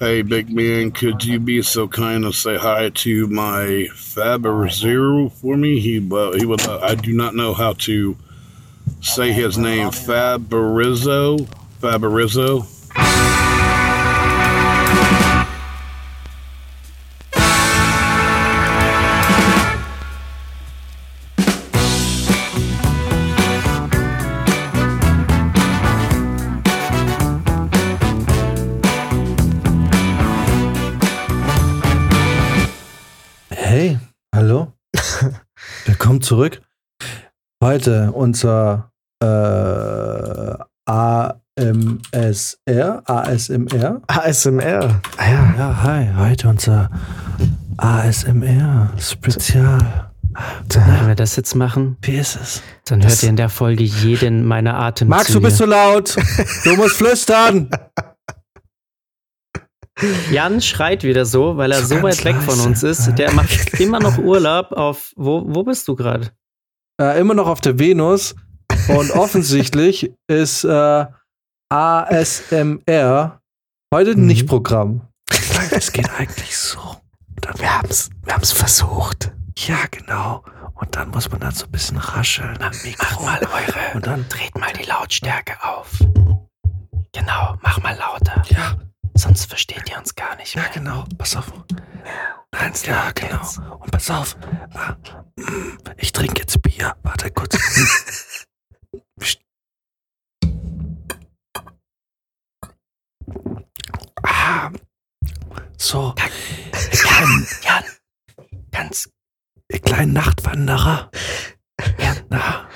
Hey, big man, could you be so kind to say hi to my Faber Zero for me? He, uh, he would. Uh, I do not know how to say his name. Faberizzo. Faberizzo. Zurück. Heute unser äh, AMSR, ASMR. ASMR. Ah ja, ja, hi. Heute unser ASMR Spezial. Wenn wir das jetzt machen, Wie ist es? dann hört ihr in der Folge jeden meiner Atemzüge. Max, du bist so laut. Du musst flüstern. Jan schreit wieder so, weil er So so, weit weg von leise. uns ist. Der macht immer noch Urlaub auf. Wo, wo bist du gerade? Äh, immer noch auf der Venus. Und offensichtlich ist äh, ASMR heute Mhm. nicht Programm. Es geht eigentlich so. Dann Wir haben's, wir haben's versucht. Ja, genau. Und dann muss man dann so ein bisschen rascheln am Mikro. Macht mal eure. Und dann, Dreht mal die Lautstärke auf. Genau, mach mal lauter. ja, Sonst versteht ihr uns gar nicht ja, mehr. genau. Pass auf. Nein, ja, genau. Und pass auf. Ah, mm, Ich trinke jetzt Bier. Warte kurz. Ah, so, Jan, Jan, ganz, ihr kleinen Nachtwanderer. Ja. Na,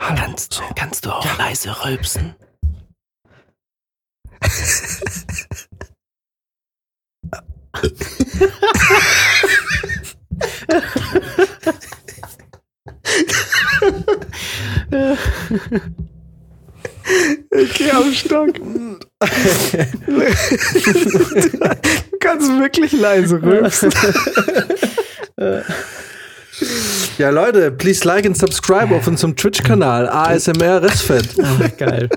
hallo. kannst, So. kannst du auch Ja. leise rülpsen? Okay, am Stock. du kannst wirklich leise rülpsen. Ja, Leute, please like and subscribe auf unserem Twitch-Kanal ASMR Restfett. Geil.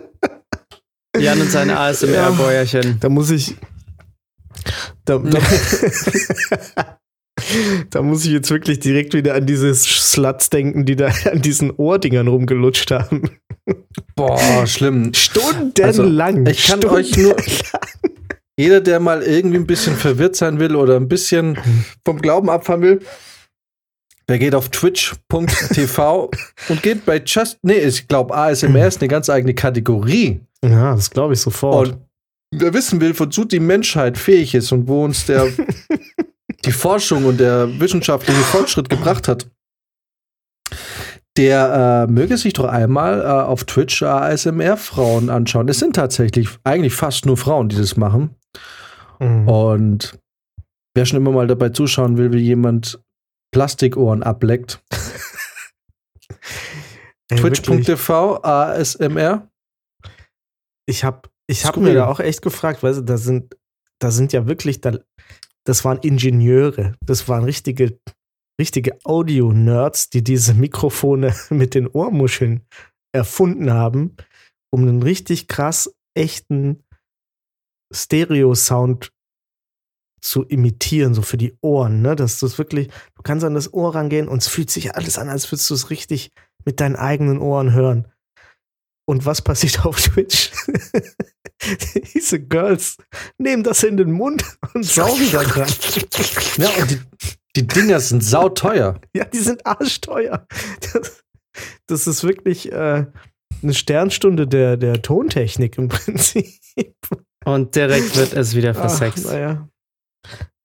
Jan und seine ASMR-Bäuerchen. Da muss ich. Da, da, da muss ich jetzt wirklich direkt wieder an diese Sluts denken, die da an diesen Ohrdingern rumgelutscht haben. Boah, schlimm. Stundenlang. ich kann euch nur-. Jeder, der mal irgendwie ein bisschen verwirrt sein will oder ein bisschen vom Glauben abfahren will, der geht auf twitch.tv und geht bei Just, nee, ich glaube, ASMR ist eine ganz eigene Kategorie. Ja, das glaube ich sofort. Und wer wissen will, wozu die Menschheit fähig ist und wo uns der, die Forschung und der wissenschaftliche Fortschritt gebracht hat, der äh, möge sich doch einmal äh, auf Twitch ASMR-Frauen anschauen. Es sind tatsächlich eigentlich fast nur Frauen, die das machen. Mhm. Und wer schon immer mal dabei zuschauen will, wie jemand Plastikohren ableckt, twitch.tv ASMR. Ich habe ich hab Skurril. mir da auch echt gefragt, du, da sind, da sind ja wirklich, da, das waren Ingenieure, das waren richtige, richtige Audio-Nerds, die diese Mikrofone mit den Ohrmuscheln erfunden haben, um einen richtig krass echten Stereo-Sound zu imitieren, so für die Ohren, ne? Dass du es wirklich, du kannst an das Ohr rangehen und es fühlt sich alles an, als würdest du es richtig mit deinen eigenen Ohren hören. Und was passiert auf Twitch? Diese Girls nehmen das in den Mund und saugen da dran. Ja, und die, die Dinger sind sauteuer. Ja, die sind arschteuer. Das, das ist wirklich äh, eine Sternstunde der, der Tontechnik im Prinzip. Und direkt wird es wieder Ach, versext. naja.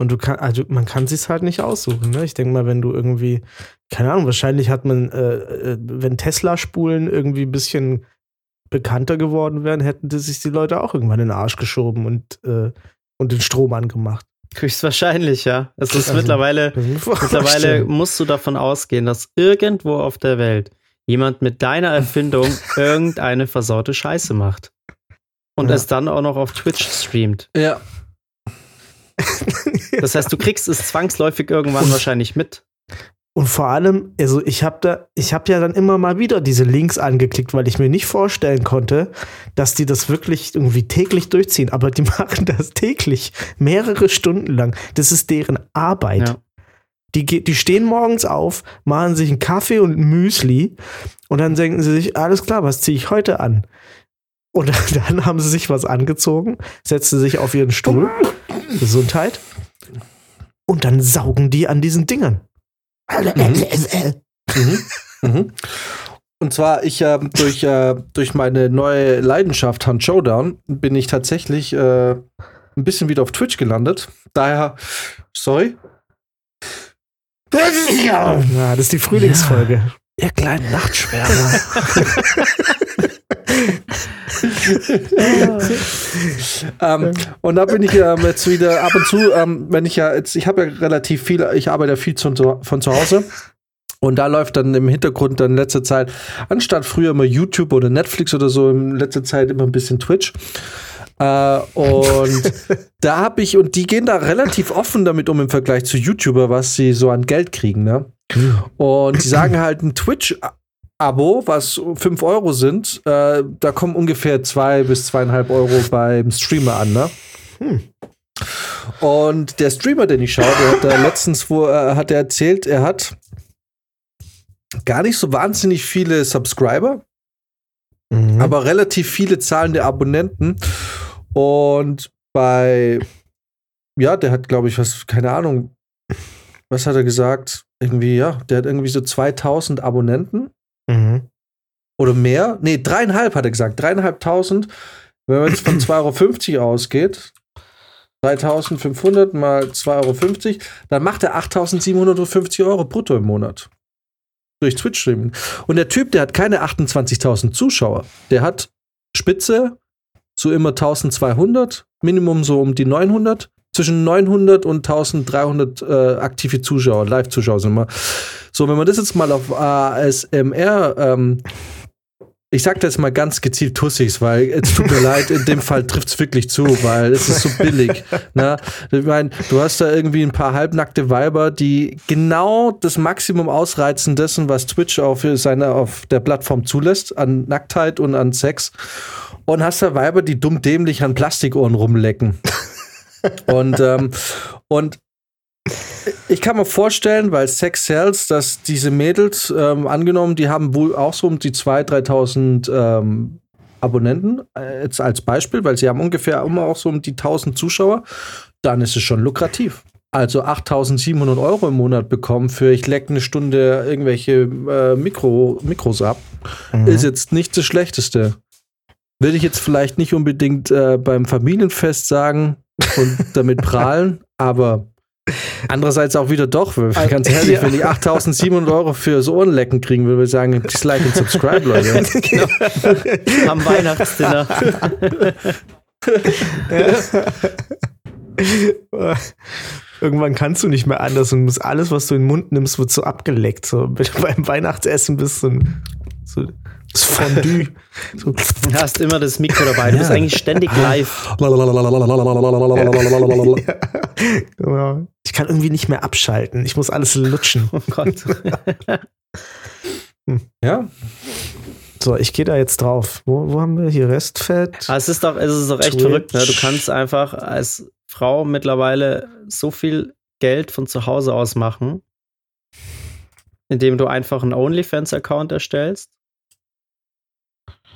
Und du kann, also man kann sich's halt nicht aussuchen. Ne? Ich denke mal, wenn du irgendwie, keine Ahnung, wahrscheinlich hat man, äh, äh, wenn Tesla-Spulen irgendwie ein bisschen bekannter geworden wären, hätten die sich die Leute auch irgendwann in den Arsch geschoben und, äh, und den Strom angemacht. Höchstwahrscheinlich, ja. Es ist Also, mittlerweile, mittlerweile musst du davon ausgehen, dass irgendwo auf der Welt jemand mit deiner Erfindung irgendeine versaute Scheiße macht. Und Ja. es dann auch noch auf Twitch streamt. Ja. Das heißt, du kriegst es zwangsläufig irgendwann wahrscheinlich mit. Und vor allem, also ich habe da, ich habe ja dann immer mal wieder diese Links angeklickt, weil ich mir nicht vorstellen konnte, dass die das wirklich irgendwie täglich durchziehen. Aber die machen das täglich, mehrere Stunden lang. Das ist deren Arbeit. Ja. Die, die stehen morgens auf, machen sich einen Kaffee und ein Müsli und dann denken sie sich, alles klar, was ziehe ich heute an? Und dann haben sie sich was angezogen, setzen sich auf ihren Stuhl, Gesundheit, und dann saugen die an diesen Dingern. Mhm. Mhm. Und zwar, ich äh, durch, äh, durch meine neue Leidenschaft Hunt Showdown bin ich tatsächlich äh, ein bisschen wieder auf Twitch gelandet. Daher, sorry. Ja, das ist die Frühlingsfolge. Ihr kleinen Nachtschwärmer. ähm, und da bin ich ähm, jetzt wieder ab und zu, ähm, wenn ich ja jetzt, ich habe ja relativ viel, ich arbeite ja viel zu, von zu Hause. Und da läuft dann im Hintergrund dann in letzter Zeit, anstatt früher immer YouTube oder Netflix oder so, in letzter Zeit immer ein bisschen Twitch. Äh, und da habe ich, und die gehen da relativ offen damit um im Vergleich zu YouTuber, was sie so an Geld kriegen, ne? Und die sagen halt ein Twitch-Abo, was 5 Euro sind, äh, da kommen ungefähr 2 bis zweieinhalb Euro beim Streamer an, ne? Und der Streamer, den ich schaue, der hat da letztens, wo äh, hat er erzählt, er hat gar nicht so wahnsinnig viele Subscriber, Mhm. aber relativ viele zahlende Abonnenten. Und bei, ja, der hat, glaube ich, was, keine Ahnung, was hat er gesagt? Irgendwie, ja, der hat irgendwie so 2000 Abonnenten Mhm. oder mehr. Nee, dreieinhalb hat er gesagt, dreieinhalbtausend. Wenn man jetzt von 2,50 Euro ausgeht, 3500 mal 2,50 Euro, dann macht er 8750 Euro brutto im Monat. Durch Twitch-Streaming. Und der Typ, der hat keine 28.000 Zuschauer. Der hat Spitze so immer 1200, Minimum so um die 900. Zwischen 900 und 1300 äh, aktive Zuschauer, Live-Zuschauer sind wir. So, wenn man das jetzt mal auf ASMR, ähm, ich sag das mal ganz gezielt Tussis, weil es tut mir leid, in dem Fall trifft es wirklich zu, weil es ist so billig. Ne? Ich meine, du hast da irgendwie ein paar halbnackte Weiber, die genau das Maximum ausreizen dessen, was Twitch auf, seine, auf der Plattform zulässt, an Nacktheit und an Sex. Und hast da Weiber, die dumm dämlich an Plastikohren rumlecken. und, ähm, und ich kann mir vorstellen, weil Sex sells, dass diese Mädels, ähm, angenommen, die haben wohl auch so um die 2.000, 3.000 ähm, Abonnenten, äh, jetzt als Beispiel, weil sie haben ungefähr immer auch so um die 1.000 Zuschauer, dann ist es schon lukrativ. Also 8.700 Euro im Monat bekommen für ich leck eine Stunde irgendwelche äh, Mikro, Mikros ab, ist jetzt nicht das Schlechteste. Würde ich jetzt vielleicht nicht unbedingt äh, beim Familienfest sagen und damit prahlen, aber andererseits auch wieder doch. weil Ganz ehrlich, Ja. wenn ich 8700 Euro fürs Ohrenlecken kriegen würde, würde ich sagen, Dislike und Subscribe, Leute. Am Weihnachtsdinner. Irgendwann kannst du nicht mehr anders und musst alles, was du in den Mund nimmst, wird so abgeleckt. So wenn du beim Weihnachtsessen bist ein- so das Fondue. So, Du hast immer das Mikro dabei. Du bist eigentlich ständig live. genau. Ich kann irgendwie nicht mehr abschalten. Ich muss alles lutschen. Oh Gott. ja, So, ich gehe da jetzt drauf. Wo, wo haben wir hier Restfett? Aber es ist doch, es ist doch echt Twitch. verrückt. Ne? Du kannst einfach als Frau mittlerweile so viel Geld von zu Hause aus machen, indem du einfach einen OnlyFans-Account erstellst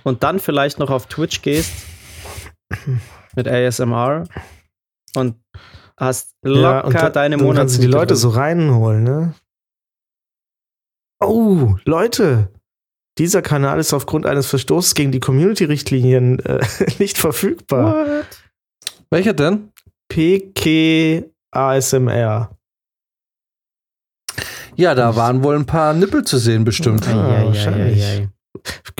und dann vielleicht noch auf Twitch gehst mit ASMR und hast locker und da- deine dann kannst du die Leute drin. so reinholen, ne? Oh, Leute! Dieser Kanal ist aufgrund eines Verstoßes gegen die Community-Richtlinien äh, nicht verfügbar. What? welcher denn? PK ASMR. Ja, da waren wohl ein paar Nippel zu sehen, bestimmt. Ah, ei, ei, wahrscheinlich. ei, ei.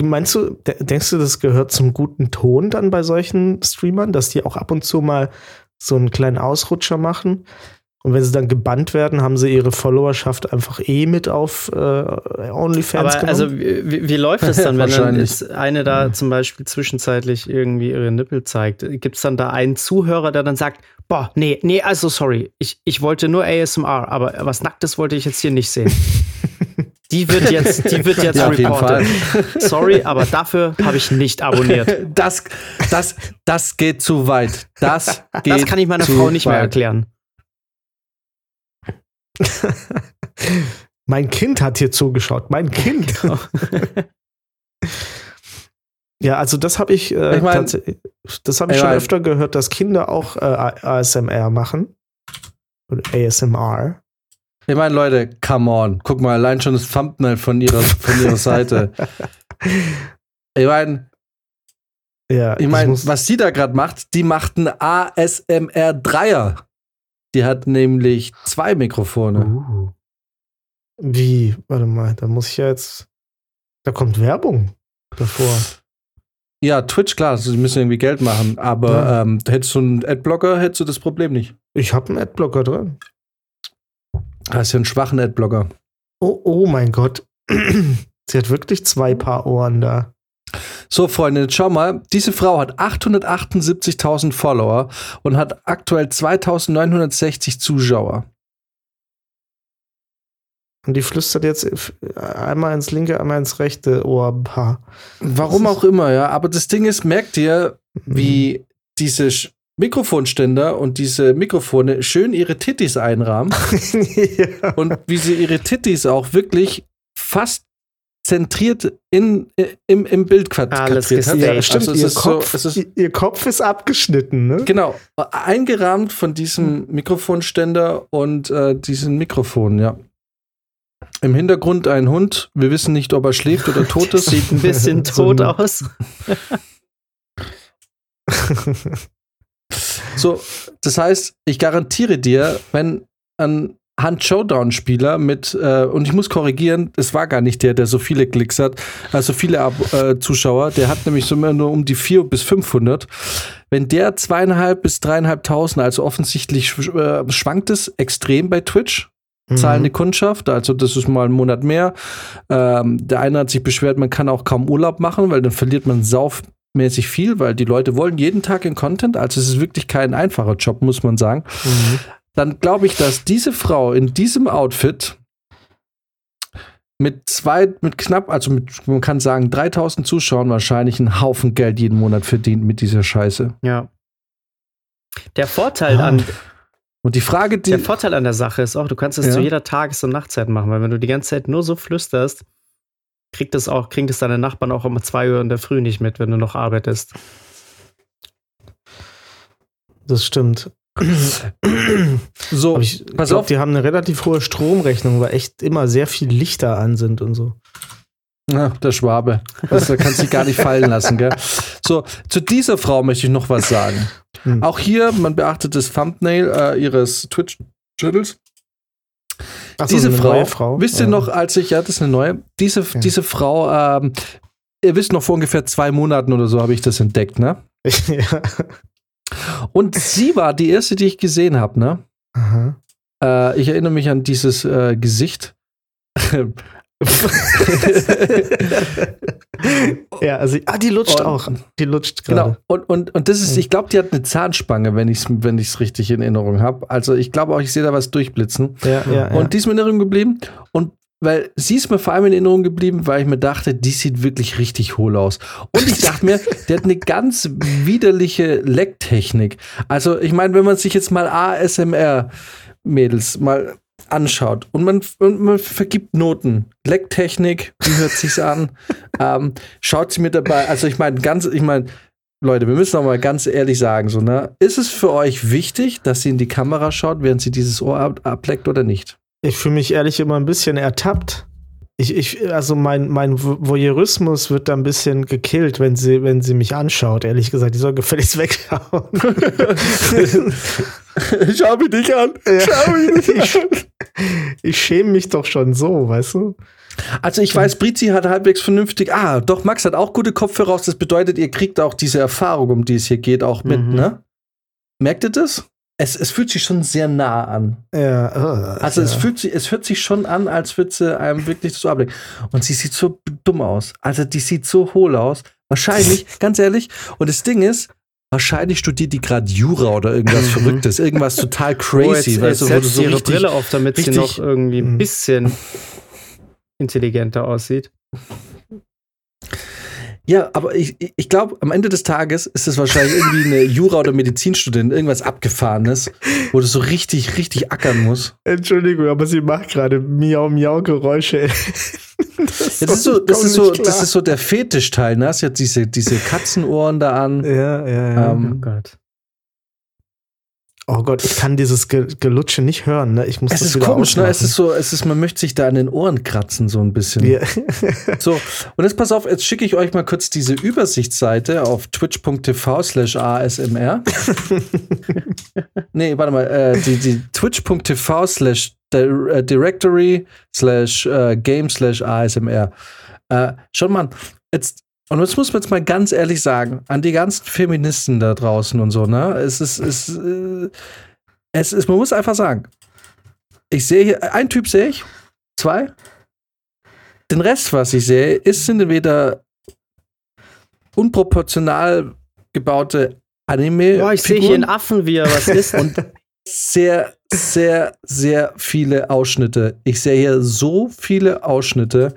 Meinst du, de- denkst du, das gehört zum guten Ton dann bei solchen Streamern, dass die auch ab und zu mal so einen kleinen Ausrutscher machen? Und wenn sie dann gebannt werden, haben sie ihre Followerschaft einfach eh mit auf äh, OnlyFans Aber genommen? also, wie, wie- läuft das dann, wenn dann Wahrscheinlich. jetzt eine da zum Beispiel zwischenzeitlich irgendwie ihre Nippel zeigt? Gibt es dann da einen Zuhörer, der dann sagt, boah, nee, nee, also sorry, ich, ich wollte nur ASMR, aber was Nacktes wollte ich jetzt hier nicht sehen. Die wird jetzt, die wird jetzt Ja, auf jeden reported. Sorry, aber dafür habe ich nicht abonniert. Das, das, das geht zu weit. Das geht Das kann ich meiner Frau nicht mehr weit. erklären. mein Kind hat hier zugeschaut. Mein Kind. ja, also das habe ich, äh, Ich mein- das habe ich ich schon mein- öfter gehört, dass Kinder auch äh, ASMR machen. Oder ASMR. Ich meine, Leute, come on. Guck mal, allein schon das Thumbnail von ihrer, von ihrer Seite. Ich meine, Ja, ich mein, muss- was sie da gerade macht, die macht einen ASMR Dreier. Die hat nämlich zwei Mikrofone. Uh. Wie? Warte mal, da muss ich ja jetzt. Da kommt Werbung davor. Ja, Twitch, klar, sie müssen irgendwie Geld machen, aber Ja. ähm, hättest du einen Adblocker, hättest du das Problem nicht. Ich habe einen Adblocker drin. Hast ja einen schwachen Adblocker. Oh, oh mein Gott. Sie hat wirklich zwei Paar Ohren da. So, Freunde, jetzt schau mal. Diese Frau hat 878.000 Follower und hat aktuell 2.960 Zuschauer. Und die flüstert jetzt einmal ins linke, einmal ins rechte Ohrpaar. Warum auch immer, ja. Aber das Ding ist, merkt ihr, wie diese Sch- Mikrofonständer und diese Mikrofone schön ihre Tittis einrahmen ja. und wie sie ihre Tittis auch wirklich fast zentriert in, äh, im, im Bild quad- Alles quadriert hat. ja, stimmt. Also ihr, Kopf, so, ist, ihr- Kopf ist abgeschnitten, ne? Genau, eingerahmt von diesem Mikrofonständer und äh, diesen Mikrofonen, ja. Im Hintergrund ein Hund. Wir wissen nicht, ob er schläft oder tot ist. Sieht ein bisschen tot aus. So, das heißt, ich garantiere dir, wenn ein Hand Showdown-Spieler mit, äh, und ich muss korrigieren, es war gar nicht der, der so viele Klicks hat, also viele Ab äh, Zuschauer, der hat nämlich so immer nur um die 400 bis 500. Wenn der zweieinhalb bis dreieinhalbtausend, also offensichtlich schw- äh, schwankt es extrem bei Twitch, zahlende Kundschaft, also das ist mal ein Monat mehr. Ähm, der eine hat sich beschwert, man kann auch kaum Urlaub machen, weil dann verliert man saufmäßig viel, weil die Leute wollen jeden Tag in Content, also es ist wirklich kein einfacher Job, muss man sagen. Mhm. Dann glaube ich, dass diese Frau in diesem Outfit mit zwei, mit knapp, also mit, man kann sagen, 3000 Zuschauern wahrscheinlich einen Haufen Geld jeden Monat verdient mit dieser Scheiße. Ja. Der Vorteil Ah, an, Und die Frage, die, der Vorteil an der Sache ist auch, du kannst es Ja. zu jeder Tages- und Nachtzeit machen, weil wenn du die ganze Zeit nur so flüsterst, kriegt das auch, kriegt es deine Nachbarn auch um 2 Uhr in der Früh nicht mit, wenn du noch arbeitest. Das stimmt. so, Aber ich pass glaube, auf. die haben eine relativ hohe Stromrechnung, weil echt immer sehr viel Lichter an sind und so. Ja, der Schwabe. Das da kannst du gar nicht fallen lassen, gell? So, zu dieser Frau möchte ich noch was sagen. Hm. Auch hier, man beachtet das Thumbnail äh, ihres Twitch-Channels. Ach so, diese eine Frau, Frau. wisst ihr Ja. noch, als ich, ja, das ist eine neue, diese, Ja. diese Frau, ähm, ihr wisst noch, vor ungefähr zwei Monaten oder so habe ich das entdeckt, ne? ja. Und sie war die erste, die ich gesehen habe, ne? Aha. Äh, ich erinnere mich an dieses äh, Gesicht. ja, also, ah, die lutscht Und- auch. Die lutscht Genau. gerade. Und, und, und das ist, ich glaube, die hat eine Zahnspange, wenn ich es wenn ich's richtig in Erinnerung habe. Also ich glaube auch, ich sehe da was durchblitzen. Ja, ja, ja. Und die ist mir in Erinnerung geblieben. Und weil sie ist mir vor allem in Erinnerung geblieben, weil ich mir dachte, die sieht wirklich richtig hohl aus. Und ich dachte mir, der hat eine ganz widerliche Lecktechnik. Also ich meine, wenn man sich jetzt mal ASMR-Mädels mal anschaut und man, und man vergibt Noten, Lecktechnik, wie hört sich's an? ähm, schaut sie mir dabei, also ich meine, ganz, ich meine, Leute, wir müssen auch mal ganz ehrlich sagen, so, ne? Ist es für euch wichtig, dass sie in die Kamera schaut, während sie dieses Ohr ab ableckt oder nicht? Ich fühle mich ehrlich immer ein bisschen ertappt. Ich, ich, also mein, mein Vo- Voyeurismus wird da ein bisschen gekillt, wenn sie, wenn sie mich anschaut. Ehrlich gesagt, die soll gefälligst wegschauen. Schau mich nicht an. Schau mich nicht an. Ich schäme mich doch schon so, weißt du? Also ich weiß, Brizi hat halbwegs vernünftig. Ah, doch, Max hat auch gute Kopfhörer raus. Das bedeutet, ihr kriegt auch diese Erfahrung, um die es hier geht, auch mit, Mhm. ne? Merkt ihr das? Es, es fühlt sich schon sehr nah an. Ja, äh, Also ja. es fühlt sich, es hört sich schon an, als würde sie einem wirklich so ablenken. Und sie sieht so dumm aus. Also die sieht so hohl aus. Wahrscheinlich, ganz ehrlich. Und das Ding ist, wahrscheinlich studiert die gerade Jura oder irgendwas Mhm. Verrücktes, irgendwas total Oh, crazy, jetzt, weißt jetzt du, so ihre richtig, Brille auf, damit sie noch irgendwie ein Mhm. bisschen intelligenter aussieht. Ja, aber ich, ich glaube, am Ende des Tages ist es wahrscheinlich irgendwie eine Jura- oder Medizinstudentin, irgendwas Abgefahrenes, wo du so richtig, richtig ackern musst. Entschuldigung, aber sie macht gerade Miau-Miau-Geräusche. Das, ja, das, ist so, das, ist so, das ist so der Fetischteil, ne? Hast ja diese, diese Katzenohren da an. Ja, ja, ja. Ähm, Oh Gott. Oh Gott, ich kann dieses Ge Gelutsche nicht hören. Ne? Ich muss es das ist wieder komisch, ne? Es ist so, es ist, man möchte sich da an den Ohren kratzen, so ein bisschen. Ja. So, und jetzt pass auf, jetzt schicke ich euch mal kurz diese Übersichtsseite auf twitch.tv slash ASMR. nee, warte mal, äh, die, die twitch.tv slash äh, directory slash äh, game slash ASMR. Äh, schon mal, jetzt, und jetzt muss man jetzt mal ganz ehrlich sagen, an die ganzen Feministen da draußen und so, ne? Es ist, es, äh, es ist, man muss einfach sagen, ich sehe hier, ein Typ sehe ich, zwei, den Rest, was ich sehe, ist sind entweder unproportional gebaute Anime. Boah, ich sehe hier einen Affen, wie er was isst. und sehr, sehr, sehr viele Ausschnitte. Ich sehe hier so viele Ausschnitte.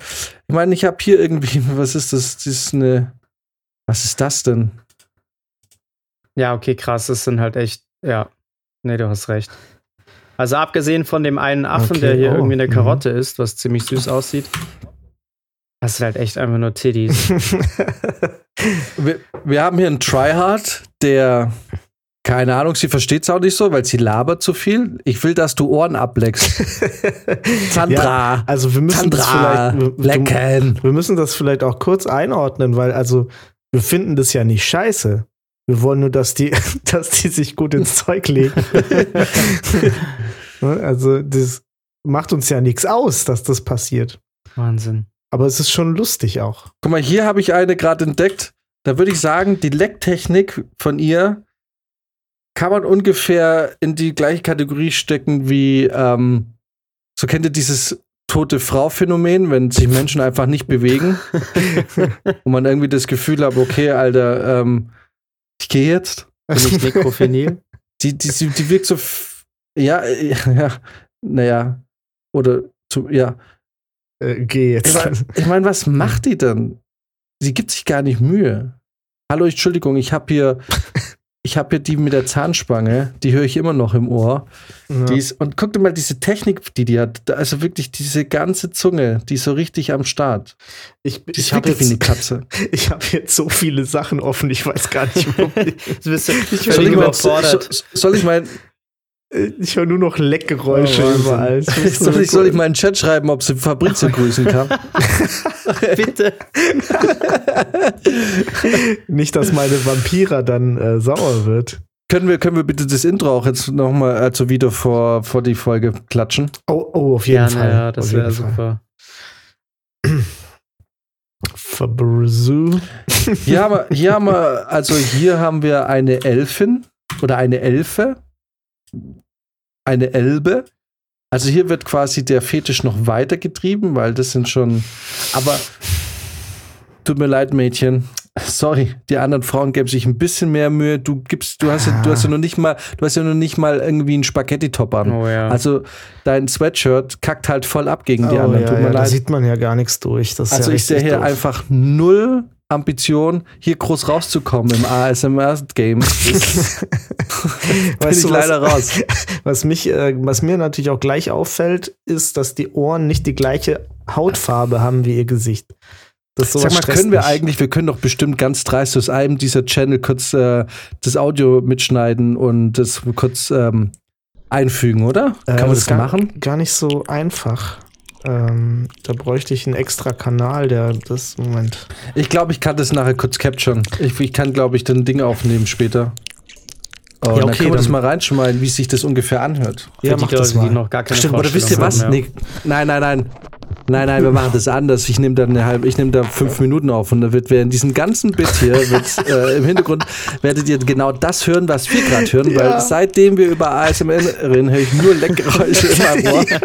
Ich meine, ich habe hier irgendwie, was ist das? Das ist eine, was ist das denn? Ja, okay, krass. Das sind halt echt, ja. Nee, du hast recht. Also abgesehen von dem einen Affen, Okay, der hier oh, irgendwie eine mhm. Karotte isst, was ziemlich süß aussieht. Das sind halt echt einfach nur Titties. Wir, wir haben hier einen Tryhard, der, keine Ahnung, sie versteht es auch nicht so, weil sie labert zu viel. Ich will, dass du Ohren ableckst. Sandra. Also wir müssen das Sandra, vielleicht, wir, lecken. wir müssen das vielleicht auch kurz einordnen, weil also wir finden das ja nicht scheiße. Wir wollen nur, dass die, dass die sich gut ins Zeug legen. Also das macht uns ja nichts aus, dass das passiert. Wahnsinn. Aber es ist schon lustig auch. Guck mal, hier habe ich eine gerade entdeckt. Da würde ich sagen, die Lecktechnik von ihr kann man ungefähr in die gleiche Kategorie stecken wie, ähm, so kennt ihr dieses tote Frau-Phänomen, wenn sich Menschen einfach nicht bewegen und man irgendwie das Gefühl hat, okay, Alter, ähm, ich gehe jetzt. Bin ich nekrophenil? Die, die, die, die wirkt so, ja, ja, naja, oder, zu, ja, Äh, geh ich jetzt. meine, ich mein, was macht die denn? Sie gibt sich gar nicht Mühe. Hallo, Entschuldigung, ich habe hier, ich habe hier die mit der Zahnspange, die höre ich immer noch im Ohr. Ja. Ist, und guck dir mal diese Technik, die die hat. Also wirklich diese ganze Zunge, die ist so richtig am Start. ich Die ich habe wie eine Katze. ich hab jetzt so viele Sachen offen, ich weiß gar nicht, wo. Du bist ja Soll völlig ich, mal, überfordert. so, soll ich mal, ich höre nur noch Leckgeräusche Oh, überall. Soll so ich, soll ich mal in den Chat schreiben, ob sie Fabrizio grüßen kann? Bitte. Nicht, dass meine Vampira dann äh, sauer wird. können, wir, können wir bitte das Intro auch jetzt nochmal, also wieder vor, vor die Folge klatschen? Oh, oh auf jeden Gerne, Fall. ja, das wäre super. Fabrizio. Hier haben, wir, hier haben wir, also hier haben wir eine Elfin oder eine Elfe, eine Elbe. Also hier wird quasi der Fetisch noch weiter getrieben, weil das sind schon. Aber tut mir leid, Mädchen. Sorry, die anderen Frauen geben sich ein bisschen mehr Mühe. Du gibst, du hast ja, du hast ja noch nicht mal, du hast ja noch nicht mal irgendwie einen Spaghetti-Top an. Oh ja. Also dein Sweatshirt kackt halt voll ab gegen die oh, anderen. ja, Tut mir ja, da leid. sieht man ja gar nichts durch. Das ist Also ja ich sehe hier doof. einfach null Ambition, hier groß rauszukommen im ASMR-Game. Bin Weißt ich du, leider was, raus. Was, mich, äh, was mir natürlich auch gleich auffällt, ist, dass die Ohren nicht die gleiche Hautfarbe haben wie ihr Gesicht. Das Sag mal, können wir mich. eigentlich, wir können doch bestimmt ganz dreist aus einem dieser Channel kurz äh, das Audio mitschneiden und das kurz ähm, einfügen, oder? Äh, Kann man das gar, machen? Gar nicht so einfach. Ähm, da bräuchte ich einen extra Kanal, der das, Moment. Ich glaube, ich kann das nachher kurz capturen. Ich, ich kann, glaube ich, dann Ding aufnehmen später. Oh, Ja, dann okay, können wir das dann- mal reinschmeißen, wie sich das ungefähr anhört. Ja, die mach das die mal. noch gar keine Stimmt, oder wisst ihr was? ja. Nee, nein, nein, nein. Nein, nein, wir machen das anders. Ich nehme da eine halbe, ich nehme da fünf Minuten auf und da wird während diesem ganzen Bit hier wird, äh, im Hintergrund werdet ihr genau das hören, was wir gerade hören, Ja. weil seitdem wir über ASMR reden, höre ich nur Leckgeräusche in meinem Ohr.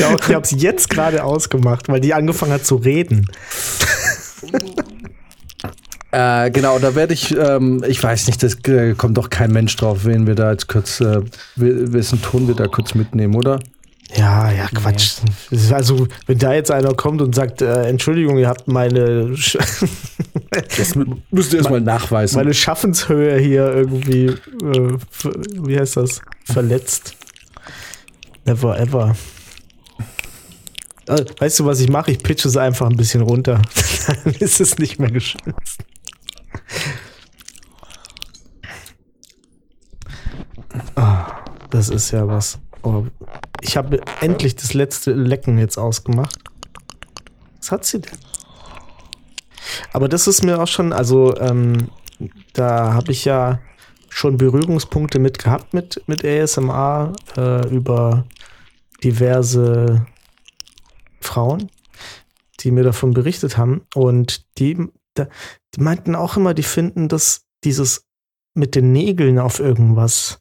Ja, ich habe es jetzt gerade ausgemacht, weil die angefangen hat zu reden. Äh, genau, da werde ich, ähm, ich weiß nicht, das äh, kommt doch kein Mensch drauf, wen wir da jetzt kurz, äh, wessen Ton wir da kurz mitnehmen, oder? Ja, ja, Quatsch. Also, wenn da jetzt einer kommt und sagt, äh, Entschuldigung, ihr habt meine, Sch Das müsst ihr erstmal nachweisen. meine Schaffenshöhe hier irgendwie, äh, wie heißt das, verletzt. Never ever. Äh, Weißt du, was ich mache? Ich pitche es einfach ein bisschen runter. Dann ist es nicht mehr geschützt. Ah, das ist ja was. Oh, ich habe endlich das letzte Lecken jetzt ausgemacht. Was hat sie denn? Aber das ist mir auch schon, also ähm, da habe ich ja schon Berührungspunkte mit gehabt mit, mit ASMR äh, über diverse Frauen, die mir davon berichtet haben. Und die, die meinten auch immer, die finden das, dieses mit den Nägeln auf irgendwas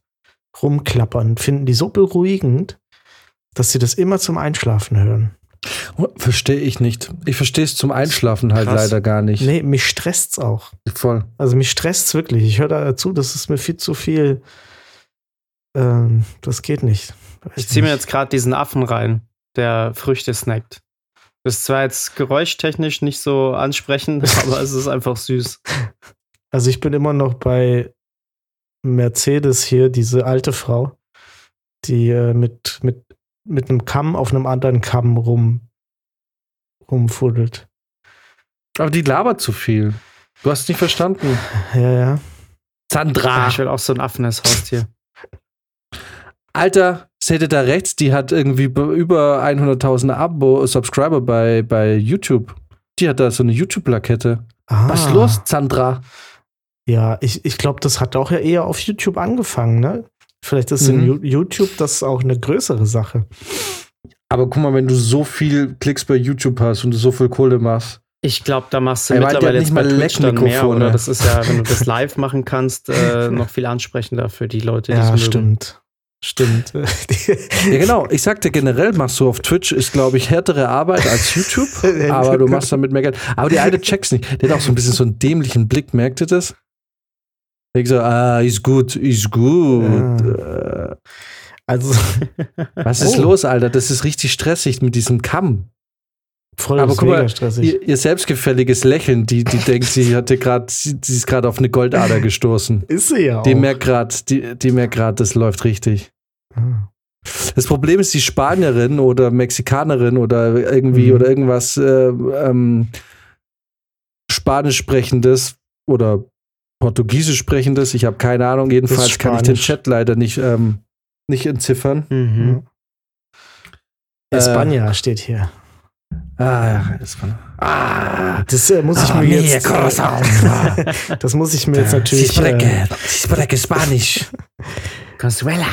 rumklappern, finden die so beruhigend, dass sie das immer zum Einschlafen hören. Verstehe ich nicht. Ich verstehe es zum Einschlafen halt Krass. leider gar nicht. Nee, mich stresst's auch. Voll. Also mich stresst's wirklich. Ich höre da dazu, das ist mir viel zu viel. Ähm, das geht nicht. Weiß Ich ziehe mir jetzt gerade diesen Affen rein, der Früchte snackt. Das ist zwar jetzt geräuschtechnisch nicht so ansprechend, aber es ist einfach süß. Also ich bin immer noch bei Mercedes hier, diese alte Frau, die äh, mit, mit, mit einem Kamm auf einem anderen Kamm rum, rumfuddelt. Aber die labert zu viel. Du hast nicht verstanden. Ja, ja. Sandra. Ich will auch so einen Affen als Haustier. Alter, seht ihr da rechts? Die hat irgendwie be- über 100.000 Abo, Subscriber bei, bei YouTube. Die hat da so eine YouTube-Plakette. Ah, Was ist los, Sandra? Ja, ich, ich glaube, das hat auch ja eher auf YouTube angefangen, ne? Vielleicht ist Mhm. in YouTube das auch eine größere Sache. Aber guck mal, wenn du so viel Klicks bei YouTube hast und du so viel Kohle machst. Ich glaube, da machst du Ey, mittlerweile jetzt nicht bei mal Twitch dann mehr, oder? Das ist ja, wenn du das live machen kannst, äh, noch viel ansprechender für die Leute, die Ja, es mögen. stimmt. Stimmt. Ja, genau. Ich sagte generell, machst du auf Twitch, ist, glaube ich, härtere Arbeit als YouTube. aber du machst damit mehr Geld. Aber die eine checkt's nicht. Der hat auch so ein bisschen so einen dämlichen Blick, merkt ihr das? Ich so, ah, ist gut, ist gut. Äh, Also Was ist Oh. los, Alter? Das ist richtig stressig mit diesem Kamm. voll Aber guck mal. Ihr, ihr selbstgefälliges Lächeln, die, die denkt, sie hatte gerade, sie, sie ist gerade auf eine Goldader gestoßen. ist sie ja auch. Die merkt gerade, die, die merkt gerade, das läuft richtig. Ah. Das Problem ist, die Spanierin oder Mexikanerin oder irgendwie Mhm. oder irgendwas äh, ähm, Spanisch sprechendes oder Portugiesisch sprechendes, ich habe keine Ahnung. Jedenfalls kann ich den. Chat leider nicht, ähm, nicht entziffern. Mhm. Espanja steht hier. Ah, ja, das war. Ah, Das äh, muss ich Ah, mir jetzt. corazón. das muss ich mir jetzt natürlich. Äh, spreche, sie spreche Spanisch. Consuela.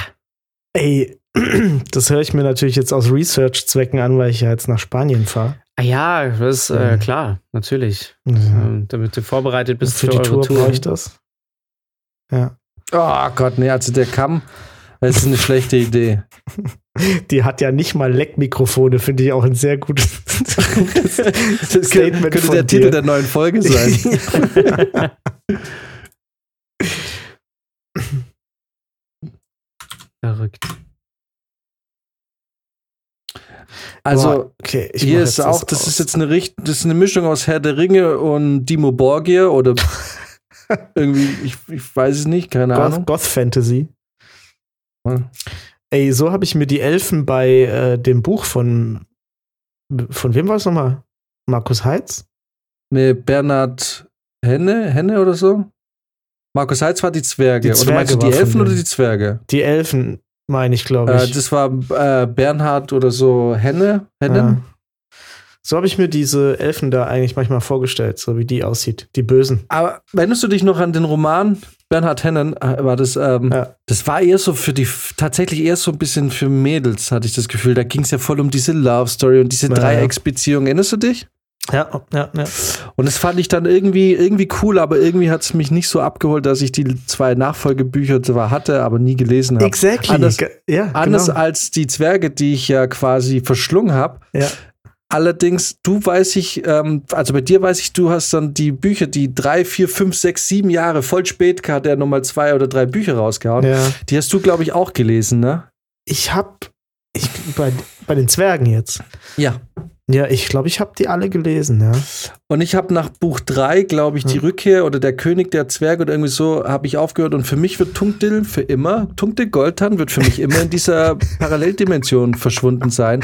ey, das höre ich mir natürlich jetzt aus Research-Zwecken an, weil ich ja jetzt nach Spanien fahre. Ah ja, das ist äh, klar, natürlich. Ja. Ähm, damit du vorbereitet bist Für für, die eure Tour Tour. brauche ich das. Ja. Oh Gott, nee, also der Kamm, das ist eine schlechte Idee. Die hat ja nicht mal Leckmikrofone, finde ich auch ein sehr gutes, Das Statement könnte von der Titel dir. der neuen Folge sein. Verrückt. Also, Boah, okay, hier ist auch, das aus. ist jetzt eine Richt das ist eine Mischung aus Herr der Ringe und Dimo Borgir oder irgendwie, ich, ich weiß es nicht, keine Goth, Ahnung. Goth Fantasy. Ja. Ey, so habe ich mir die Elfen bei äh, dem Buch von von wem war es nochmal? Markus Heitz? Nee, Bernhard Henne, Henne oder so? Markus Heitz war die Zwerge. Die oder meinst du Zwerge die Elfen oder die Zwerge? Die Elfen, meine ich, glaube Äh, ich. das war äh, Bernhard oder so Henne. Hennen? Ja. So habe ich mir diese Elfen da eigentlich manchmal vorgestellt, so wie die aussieht. Die Bösen. Aber erinnerst du dich noch an den Roman Bernhard Hennen? Äh, War das, ähm, Ja. das war eher so für die, tatsächlich eher so ein bisschen für Mädels, hatte ich das Gefühl. Da ging es ja voll um diese Love Story und diese ja. Dreiecksbeziehung. Erinnerst du dich? Ja, ja, ja. Und das fand ich dann irgendwie, irgendwie cool, aber irgendwie hat es mich nicht so abgeholt, dass ich die zwei Nachfolgebücher zwar hatte, aber nie gelesen habe. Exactly. Anders- Ge- ja, Anders genau. als die Zwerge, die ich ja quasi verschlungen habe. Ja. Allerdings, du weiß ich, ähm, also bei dir weiß ich, du hast dann die Bücher, die drei, vier, fünf, sechs, sieben Jahre voll spät hat er nochmal zwei oder drei Bücher rausgehauen. Ja. Die hast du, glaube ich, auch gelesen, ne? Ich habe Ich, bei, bei den Zwergen jetzt. Ja. Ja, ich glaube, ich habe die alle gelesen, ja. Und ich habe nach Buch 3, glaube ich, die Hm. Rückkehr oder der König der Zwerge oder irgendwie so, habe ich aufgehört. Und für mich wird Tunkdil für immer, Tunkdil Goltan wird für mich immer in dieser Paralleldimension verschwunden sein.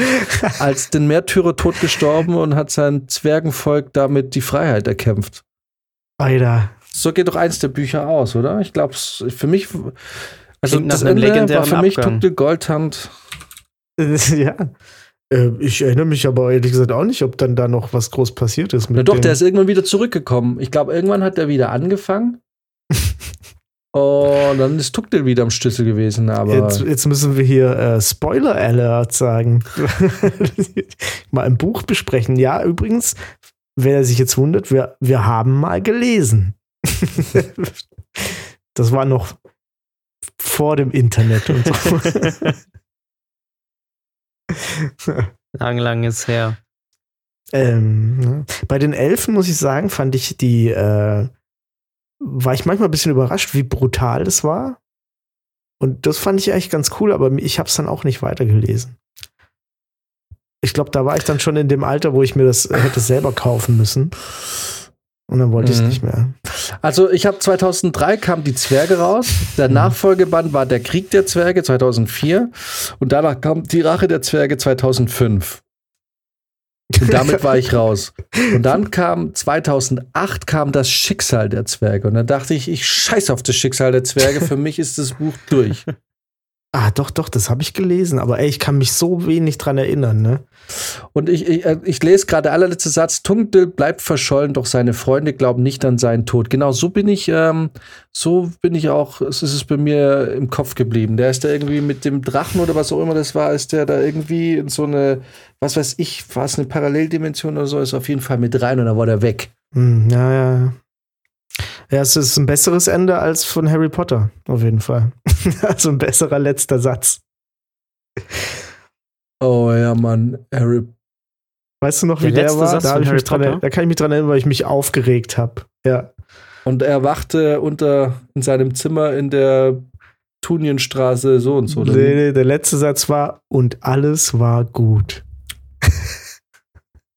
Als den Märtyrer tot gestorben und hat sein Zwergenvolk damit die Freiheit erkämpft. Alter. So geht doch eins der Bücher aus, oder? Ich glaube, für mich, also Klingt das Ende war legendären für mich Abgang. Tunkdil Golthand. ja. Äh, Ich erinnere mich aber ehrlich gesagt auch nicht, ob dann da noch was groß passiert ist. Na doch, der ist irgendwann wieder zurückgekommen. Ich glaube, irgendwann hat er wieder angefangen. Und dann ist Tuckdil wieder am Schlüssel gewesen, aber Jetzt, jetzt müssen wir hier äh, Spoiler Alert sagen. mal ein Buch besprechen. Ja, übrigens, wer sich jetzt wundert, wir, wir haben mal gelesen. das war noch vor dem Internet und so. Lang, lang ist her. ähm, ne. bei den Elfen muss ich sagen, fand ich die, äh, war ich manchmal ein bisschen überrascht, wie brutal das war. Und das fand ich eigentlich ganz cool, aber ich habe es dann auch nicht weitergelesen. Ich glaube, da war ich dann schon in dem Alter, wo ich mir das hätte selber kaufen müssen. Und dann wollte ich es Mhm. nicht mehr. Also ich habe 2003 kam die Zwerge raus. Der Mhm. Nachfolgeband war der Krieg der Zwerge 2004 und danach kam die Rache der Zwerge 2005. Und damit war ich raus. Und dann kam 2008 kam das Schicksal der Zwerge und dann dachte ich, ich scheiß auf das Schicksal der Zwerge. Für mich ist das Buch durch. Ah, doch, doch, das habe ich gelesen, aber ey, ich kann mich so wenig dran erinnern, ne? Und ich, ich, äh, ich lese gerade allerletzte Satz: Tungdil bleibt verschollen, doch seine Freunde glauben nicht an seinen Tod. Genau so bin ich, ähm, so bin ich auch, es ist es bei mir im Kopf geblieben. Der ist da irgendwie mit dem Drachen oder was auch immer das war, ist der da irgendwie in so eine, was weiß ich, war es eine Paralleldimension oder so, ist auf jeden Fall mit rein und dann war der weg. Hm, ja, ja. ja. Ja, es ist ein besseres Ende als von Harry Potter, auf jeden Fall. also ein besserer letzter Satz. Oh ja, Mann, Harry. Weißt du noch, Der wie der letzte war? Satz Da, Harry mich dran, Potter? da kann ich mich dran erinnern, weil ich mich aufgeregt habe. Ja. Und er wachte unter in seinem Zimmer in der Tunienstraße so und so. nee, nee, der letzte Satz war, und alles war gut.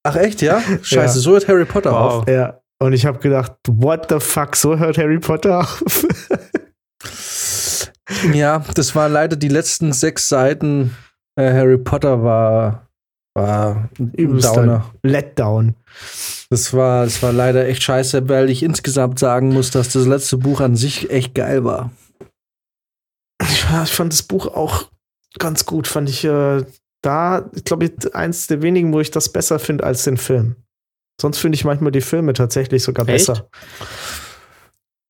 Ach echt, ja? Scheiße, Ja. so hört Harry Potter Wow. auf. Ja. Und ich habe gedacht, what the fuck, so hört Harry Potter auf. Ja, das waren leider die letzten sechs Seiten. Äh, Harry Potter war, war ein Downer. Letdown. Das war, das war leider echt scheiße, weil ich insgesamt sagen muss, dass das letzte Buch an sich echt geil war. Ich fand das Buch auch ganz gut. Fand ich äh, da, ich glaube, eins der wenigen, wo ich das besser finde als den Film. Sonst finde ich manchmal die Filme tatsächlich sogar Echt? besser.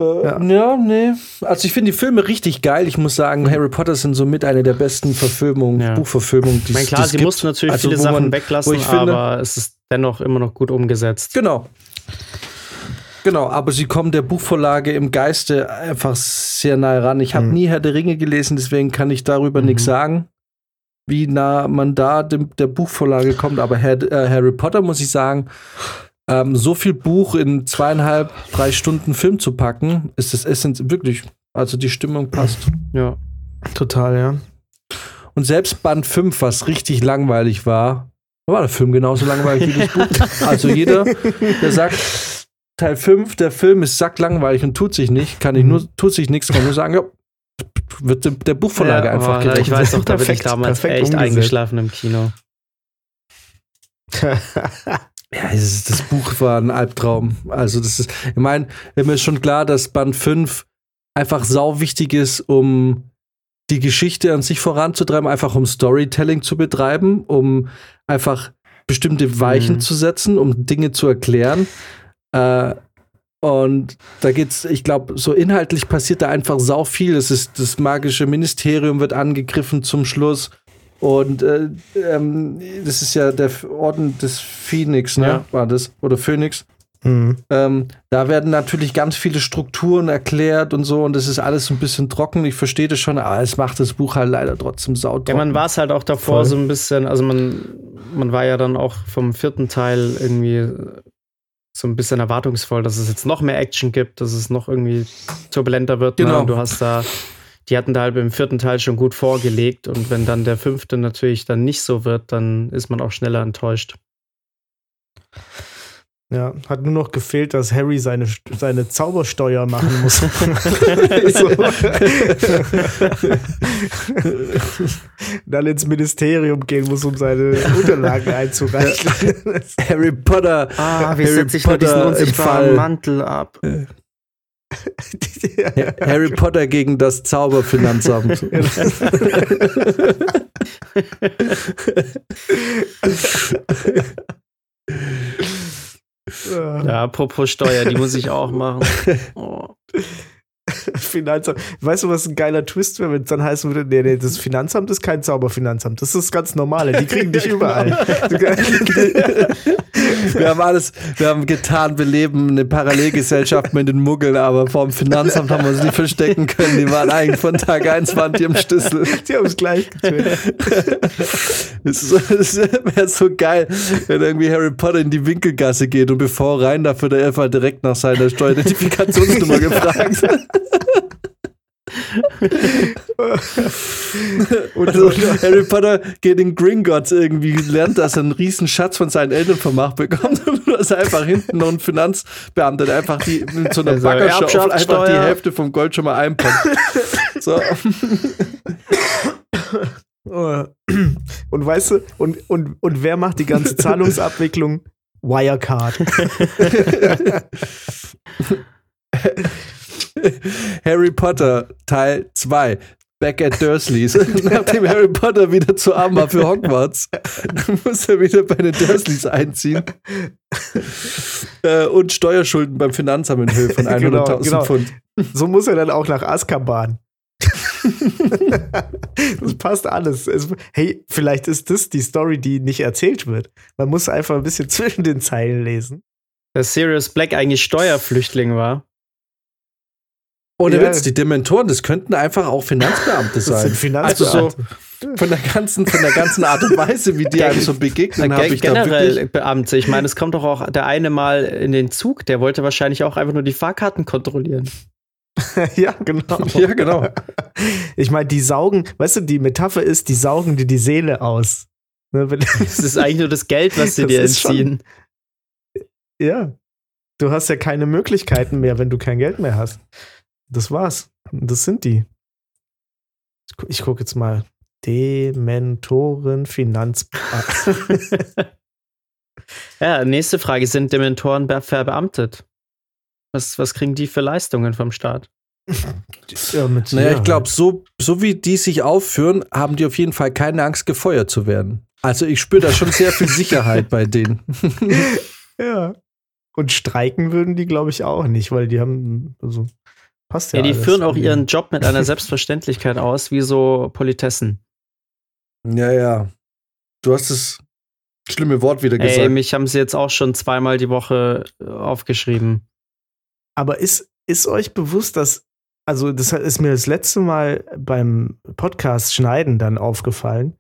Ja. ja, nee. Also ich finde die Filme richtig geil. Ich muss sagen, Harry Potter sind somit eine der besten Verfilmungen, Ja. Buchverfilmungen, die es klar, die es sie gibt. mussten natürlich Also, viele Sachen man- weglassen, finde- aber es ist dennoch immer noch gut umgesetzt. Genau. Genau, aber sie kommen der Buchvorlage im Geiste einfach sehr nahe ran. Ich habe Mhm. nie Herr der Ringe gelesen, deswegen kann ich darüber Mhm. nichts sagen, wie nah man da dem, der Buchvorlage kommt. Aber Herr, äh, Harry Potter, muss ich sagen, ähm, so viel Buch in zweieinhalb, drei Stunden Film zu packen, ist das Essenz wirklich. Also die Stimmung passt. Ja. Total, ja. Und selbst Band 5, was richtig langweilig war, war der Film genauso langweilig wie das Buch. Also jeder, der sagt, Teil 5, der Film ist sacklangweilig und tut sich nicht, kann ich nur, tut sich nichts, kann nur sagen, ja, wird der Buchvorlage Ja, einfach gerecht. Ich weiß noch, da bin ich damals echt umgesetzt. eingeschlafen im Kino. Ja, das Buch war ein Albtraum. Also, das ist, ich meine, mir ist schon klar, dass Band 5 einfach sau wichtig ist, um die Geschichte an sich voranzutreiben, einfach um Storytelling zu betreiben, um einfach bestimmte Weichen Mhm. zu setzen, um Dinge zu erklären. Äh, und da geht's, ich glaube, so inhaltlich passiert da einfach sau viel. Es ist das magische Ministerium wird angegriffen zum Schluss. Und äh, ähm, das ist ja der Orden des Phoenix, ne? Ja. War das? Oder Phoenix. Mhm. Ähm, da werden natürlich ganz viele Strukturen erklärt und so, und das ist alles ein bisschen trocken. Ich verstehe das schon, aber es macht das Buch halt leider trotzdem sautrocken. Ja, man war es halt auch davor Voll. so ein bisschen, also man, man war ja dann auch vom vierten Teil irgendwie so ein bisschen erwartungsvoll, dass es jetzt noch mehr Action gibt, dass es noch irgendwie turbulenter wird. Ne? Genau. Und du hast da die hatten da halt im vierten Teil schon gut vorgelegt und wenn dann der fünfte natürlich dann nicht so wird, dann ist man auch schneller enttäuscht. Ja, hat nur noch gefehlt, dass Harry seine, seine Zaubersteuer machen muss. Dann ins Ministerium gehen muss, um seine Unterlagen einzureichen. Harry Potter. Ah, wie Harry setze ich nur diesen Potter im unsichtbaren Fall. Mantel ab? Harry Potter gegen das Zauberfinanzamt. Ja, apropos Steuer, die muss ich auch machen. Oh. Finanzamt. Weißt du, was ein geiler Twist wäre, wenn es dann heißen würde, nee, nee, das Finanzamt ist kein Zauberfinanzamt. Das ist das ganz normale. Die kriegen dich überall. Wir haben alles, wir haben getan, wir leben eine Parallelgesellschaft mit den Muggeln, aber vom Finanzamt haben wir uns nicht verstecken können. Die waren eigentlich von Tag 1 waren die am Schlüssel. Die haben es gleich getötet. Es wäre so geil, wenn irgendwie Harry Potter in die Winkelgasse geht und bevor rein darf, wird er einfach direkt nach seiner Steueridentifikationsnummer gefragt. Und, Also, und, Harry Potter geht in Gringotts irgendwie, lernt, dass er einen riesen Schatz von seinen Eltern vermacht bekommt und dass er einfach hinten noch ein Finanzbeamter, der einfach die, mit so einer Also, Baggerschaufel einfach die. Hälfte vom Gold schon mal einpackt. So. und weißt du, und, und, und wer macht die ganze Zahlungsabwicklung? Wirecard. Harry Potter Teil 2. Back at Dursleys. Nachdem Harry Potter wieder zu arm war für Hogwarts, muss er wieder bei den Dursleys einziehen. äh, und Steuerschulden beim Finanzamt in Höhe von 100.000 Genau, genau. Pfund. So muss er dann auch nach Azkaban. das passt alles. Es, hey, vielleicht ist das die Story, die nicht erzählt wird. Man muss einfach ein bisschen zwischen den Zeilen lesen. Dass Sirius Black eigentlich Steuerflüchtling war. Ohne Ja. Witz, die Dementoren, das könnten einfach auch Finanzbeamte Das sein. sind Also so Finanzbeamte. von der ganzen, von der ganzen Art und Weise, wie die einem so begegnen, habe ich da wirklich generell Beamte. Ich meine, es kommt doch auch der eine mal in den Zug, der wollte wahrscheinlich auch einfach nur die Fahrkarten kontrollieren. ja, genau. Ja, genau. Ich meine, die saugen, weißt du, die Metapher ist, die saugen dir die Seele aus. Ne, wenn- Das ist eigentlich nur das Geld, was sie Das dir ist schon- entziehen. ja. Du hast ja keine Möglichkeiten mehr, wenn du kein Geld mehr hast. Das war's. Das sind die. Ich gu- Ich gucke jetzt mal. Dementoren Finanz. Ja, nächste Frage. Sind Dementoren be- verbeamtet? Was, was kriegen die für Leistungen vom Staat? ja, mit Naja, ich glaube, so, so wie die sich aufführen, haben die auf jeden Fall keine Angst, gefeuert zu werden. Also ich spüre da schon sehr viel Sicherheit bei denen. Ja. Und streiken würden die, glaube ich, auch nicht, weil die haben, also, passt ja. Ja, die alles. führen auch ihren Job mit einer Selbstverständlichkeit aus, wie so Politessen. Ja, ja. Du hast das schlimme Wort wieder Ey, gesagt. mich haben sie jetzt auch schon zweimal die Woche äh, aufgeschrieben. Aber ist, ist euch bewusst, dass, also das ist mir das letzte Mal beim Podcast Schneiden dann aufgefallen,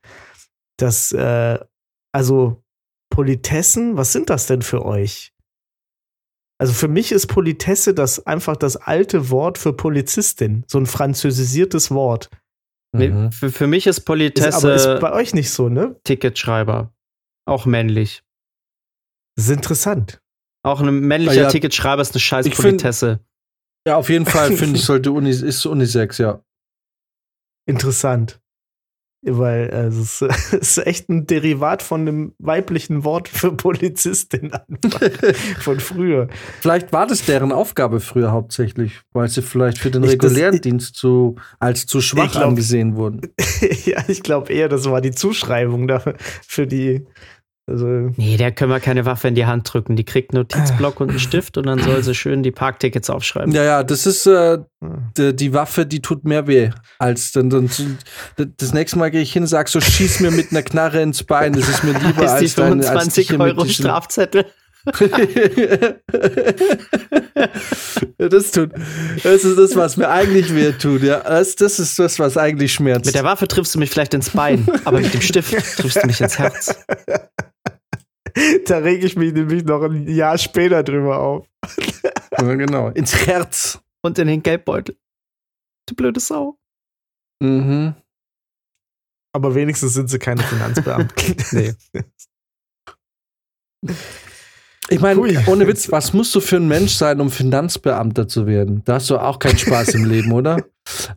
dass, äh, also Politessen, was sind das denn für euch? Also für mich ist Politesse das einfach das alte Wort für Polizistin, so ein französisiertes Wort. Mhm. Für, für mich ist Ist, aber ist Politesse bei euch nicht so, ne? Ticketschreiber. Auch männlich. Das ist interessant. Auch ein männlicher ja. Ticketschreiber ist eine scheiß Ich find- Politesse. Ja, auf jeden Fall finde ich, sollte Uni, ist Unisex, ja. Interessant. Weil äh, es ist, es ist echt ein Derivat von dem weiblichen Wort für Polizistin von früher. Vielleicht war das deren Aufgabe früher hauptsächlich, weil sie vielleicht für den Ich- das- regulären ich- Dienst zu, als zu schwach glaub- angesehen wurden. ja, ich glaube eher, das war die Zuschreibung dafür für die. Also, Nee, der können wir keine Waffe in die Hand drücken. Die kriegt einen Notizblock und einen Stift und dann soll sie schön die Parktickets aufschreiben. Ja, ja, das ist äh, die, die Waffe, die tut mehr weh. Als dann, dann das nächste Mal gehe ich hin und sag so, schieß mir mit einer Knarre ins Bein. Das ist mir lieber ist die als dein, als 25 dich hier mit Euro Strafzettel. Das tut. Das ist das, was mir eigentlich weh tut. Ja, das, das ist das, was eigentlich schmerzt. Mit der Waffe triffst du mich vielleicht ins Bein, aber mit dem Stift triffst du mich ins Herz. da rege ich mich nämlich noch ein Jahr später drüber auf. ja, genau. Ins Herz. Und in den Geldbeutel. Du blöde Sau. Mhm. Aber wenigstens sind sie keine Finanzbeamten. Nee. Ich meine, ohne Witz, was musst du für ein Mensch sein, um Finanzbeamter zu werden? Da hast du auch keinen Spaß im Leben, oder?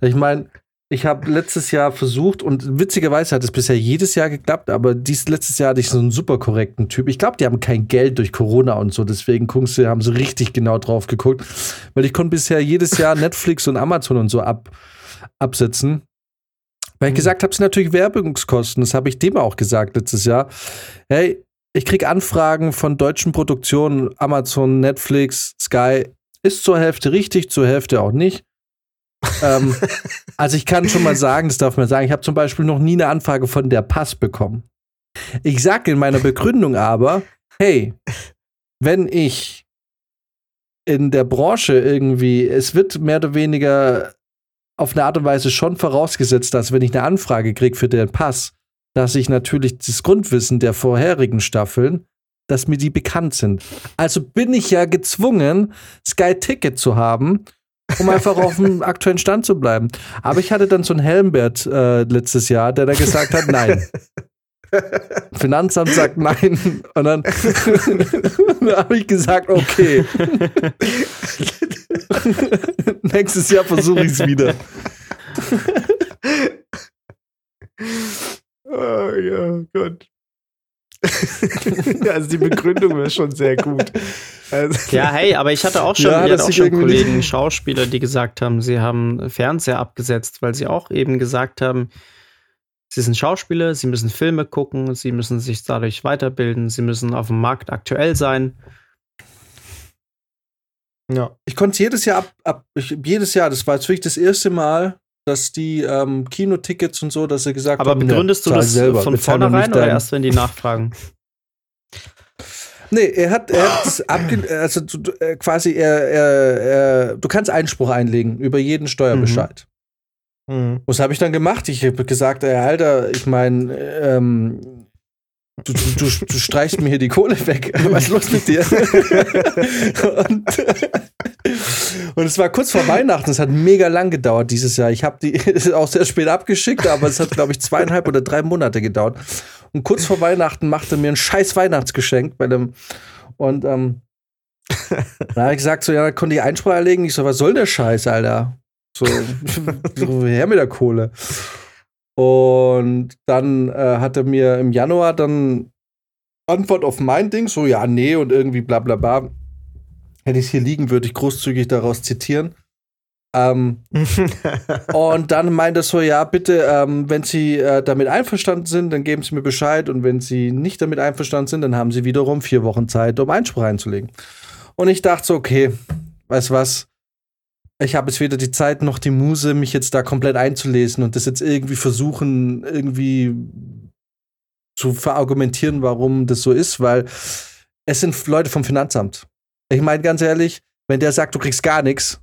Ich meine, ich habe letztes Jahr versucht und witzigerweise hat es bisher jedes Jahr geklappt, aber dies letztes Jahr hatte ich so einen super korrekten Typ. Ich glaube, die haben kein Geld durch Corona und so, deswegen guckst du, haben sie richtig genau drauf geguckt, weil ich konnte bisher jedes Jahr Netflix und Amazon und so ab, absetzen. Weil ich gesagt habe, es sind natürlich Werbungskosten. Das habe ich dem auch gesagt letztes Jahr. Hey, ich kriege Anfragen von deutschen Produktionen, Amazon, Netflix, Sky. Ist zur Hälfte richtig, zur Hälfte auch nicht. Ähm, also ich kann schon mal sagen, das darf man sagen, ich habe zum Beispiel noch nie eine Anfrage von der Pass bekommen. Ich sage in meiner Begründung aber, hey, wenn ich in der Branche irgendwie, es wird mehr oder weniger auf eine Art und Weise schon vorausgesetzt, dass wenn ich eine Anfrage kriege für den Pass, dass ich natürlich das Grundwissen der vorherigen Staffeln, dass mir die bekannt sind. Also bin ich ja gezwungen, Sky Ticket zu haben, um einfach auf dem aktuellen Stand zu bleiben. Aber ich hatte dann so einen Helmbert äh, letztes Jahr, der da gesagt hat, nein. Finanzamt sagt nein. Und dann, dann habe ich gesagt, okay. Nächstes Jahr versuche ich es wieder. oh ja, Gott. also die Begründung wäre schon sehr gut. Also, Ja, hey, aber ich hatte auch schon, Ja, hatte auch schon Kollegen, Schauspieler, die gesagt haben, sie haben Fernseher abgesetzt, weil sie auch eben gesagt haben, sie sind Schauspieler, sie müssen Filme gucken, sie müssen sich dadurch weiterbilden, sie müssen auf dem Markt aktuell sein. ja. Ich konnte es jedes Jahr ab, ab ich, jedes Jahr, das war jetzt wirklich das erste Mal, dass die ähm, Kinotickets und so, dass sie gesagt Aber haben, begründest ja, du das selber, von vornherein oder erst, wenn die nachfragen? Nee, er hat, er hat also du, äh, quasi er, er, er, du kannst Einspruch einlegen über jeden Steuerbescheid. Mhm. Was habe ich dann gemacht? Ich habe gesagt, ey, Alter, ich meine, ähm, du, du, du, du streichst mir hier die Kohle weg. Was ist los mit dir? und, und es war kurz vor Weihnachten. Es hat mega lang gedauert dieses Jahr. Ich habe die auch sehr spät abgeschickt, aber es hat, glaube ich, zweieinhalb oder drei Monate gedauert. Und kurz vor Weihnachten machte mir ein scheiß Weihnachtsgeschenk bei dem. Und ähm, da habe ich gesagt, so, ja, da konnte ich Einspruch erlegen. Ich so, was soll der Scheiß, Alter? So her mit der Kohle. Und dann äh, hat er mir im Januar dann Antwort auf mein Ding, so, ja, nee, und irgendwie bla bla bla. Hätte ich es hier liegen, würde ich großzügig daraus zitieren. Ähm, und dann meint er so, ja, bitte, ähm, wenn Sie äh, damit einverstanden sind, dann geben Sie mir Bescheid. Und wenn Sie nicht damit einverstanden sind, dann haben Sie wiederum vier Wochen Zeit, um Einspruch einzulegen. Und ich dachte so, okay, weißt was? Ich habe jetzt weder die Zeit noch die Muse, mich jetzt da komplett einzulesen und das jetzt irgendwie versuchen, irgendwie zu verargumentieren, warum das so ist, weil es sind Leute vom Finanzamt. Ich meine ganz ehrlich, wenn der sagt, du kriegst gar nichts,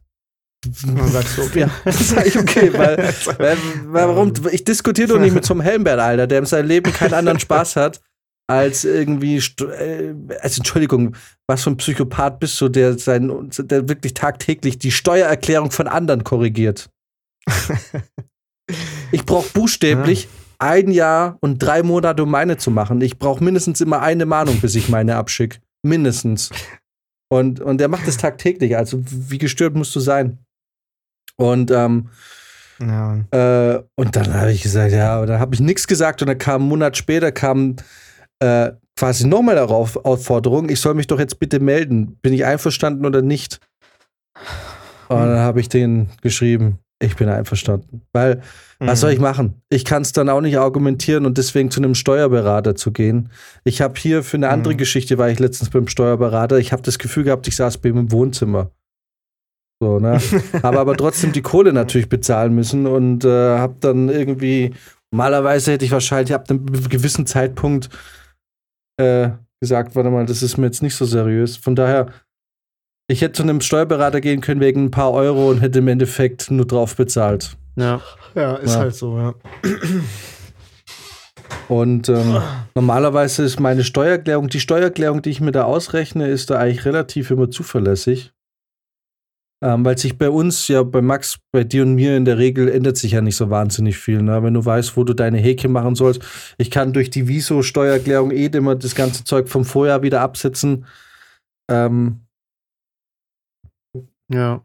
Dann sagst du, okay. ja, sag ich okay, weil, weil, weil warum, ich diskutiere doch nicht mit so einem Helmbert, Alter, der in seinem Leben keinen anderen Spaß hat, als irgendwie, äh, also Entschuldigung, was für ein Psychopath bist du, der sein, der wirklich tagtäglich die Steuererklärung von anderen korrigiert. Ich brauche buchstäblich ein Jahr und drei Monate, um meine zu machen. Ich brauche mindestens immer eine Mahnung, bis ich meine abschicke. Mindestens. Und, und der macht das tagtäglich. Also, wie gestört musst du sein? Und, ähm, Ja. äh, und dann habe ich gesagt, ja, und dann habe ich nichts gesagt. Und dann kam einen Monat später kam äh, quasi nochmal darauf Aufforderung, ich soll mich doch jetzt bitte melden. Bin ich einverstanden oder nicht? Und dann habe ich den geschrieben, ich bin einverstanden. Weil was Mhm. soll ich machen? Ich kann es dann auch nicht argumentieren und deswegen zu einem Steuerberater zu gehen. Ich habe hier für eine andere Mhm. Geschichte war ich letztens beim Steuerberater. Ich habe das Gefühl gehabt, ich saß bei ihm im Wohnzimmer. So, ne? habe aber trotzdem die Kohle natürlich bezahlen müssen und äh, habe dann irgendwie, normalerweise hätte ich wahrscheinlich ab einem gewissen Zeitpunkt äh, gesagt, warte mal, das ist mir jetzt nicht so seriös. Von daher, ich hätte zu einem Steuerberater gehen können wegen ein paar Euro und hätte im Endeffekt nur drauf bezahlt. Ja. Ja, ist Ja. halt so, ja. Und ähm, normalerweise ist meine Steuererklärung, die Steuererklärung, die ich mir da ausrechne, ist da eigentlich relativ immer zuverlässig. Ähm, weil sich bei uns, ja, bei Max, bei dir und mir in der Regel ändert sich ja nicht so wahnsinnig viel. Ne? Wenn du weißt, wo du deine Häkchen machen sollst. Ich kann durch die Viso-Steuererklärung eh immer das ganze Zeug vom Vorjahr wieder absetzen. Ähm, Ja.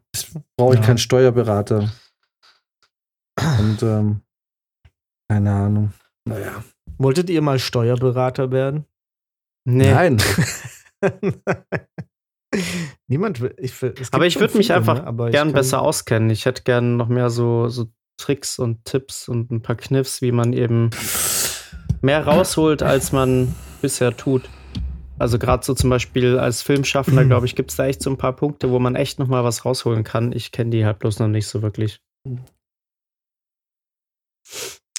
brauche ich Ja. keinen Steuerberater. Und ähm, keine Ahnung. Naja. Wolltet ihr mal Steuerberater werden? Nee. Nein. Niemand will. Ich, gibt Aber ich würde mich viele, einfach ne? Gern besser auskennen. Ich hätte gern noch mehr so, so Tricks und Tipps und ein paar Kniffs, wie man eben mehr rausholt, als man bisher tut. Also gerade so zum Beispiel als Filmschaffender, glaube ich, gibt es da echt so ein paar Punkte, wo man echt noch mal was rausholen kann. Ich kenne die halt bloß noch nicht so wirklich.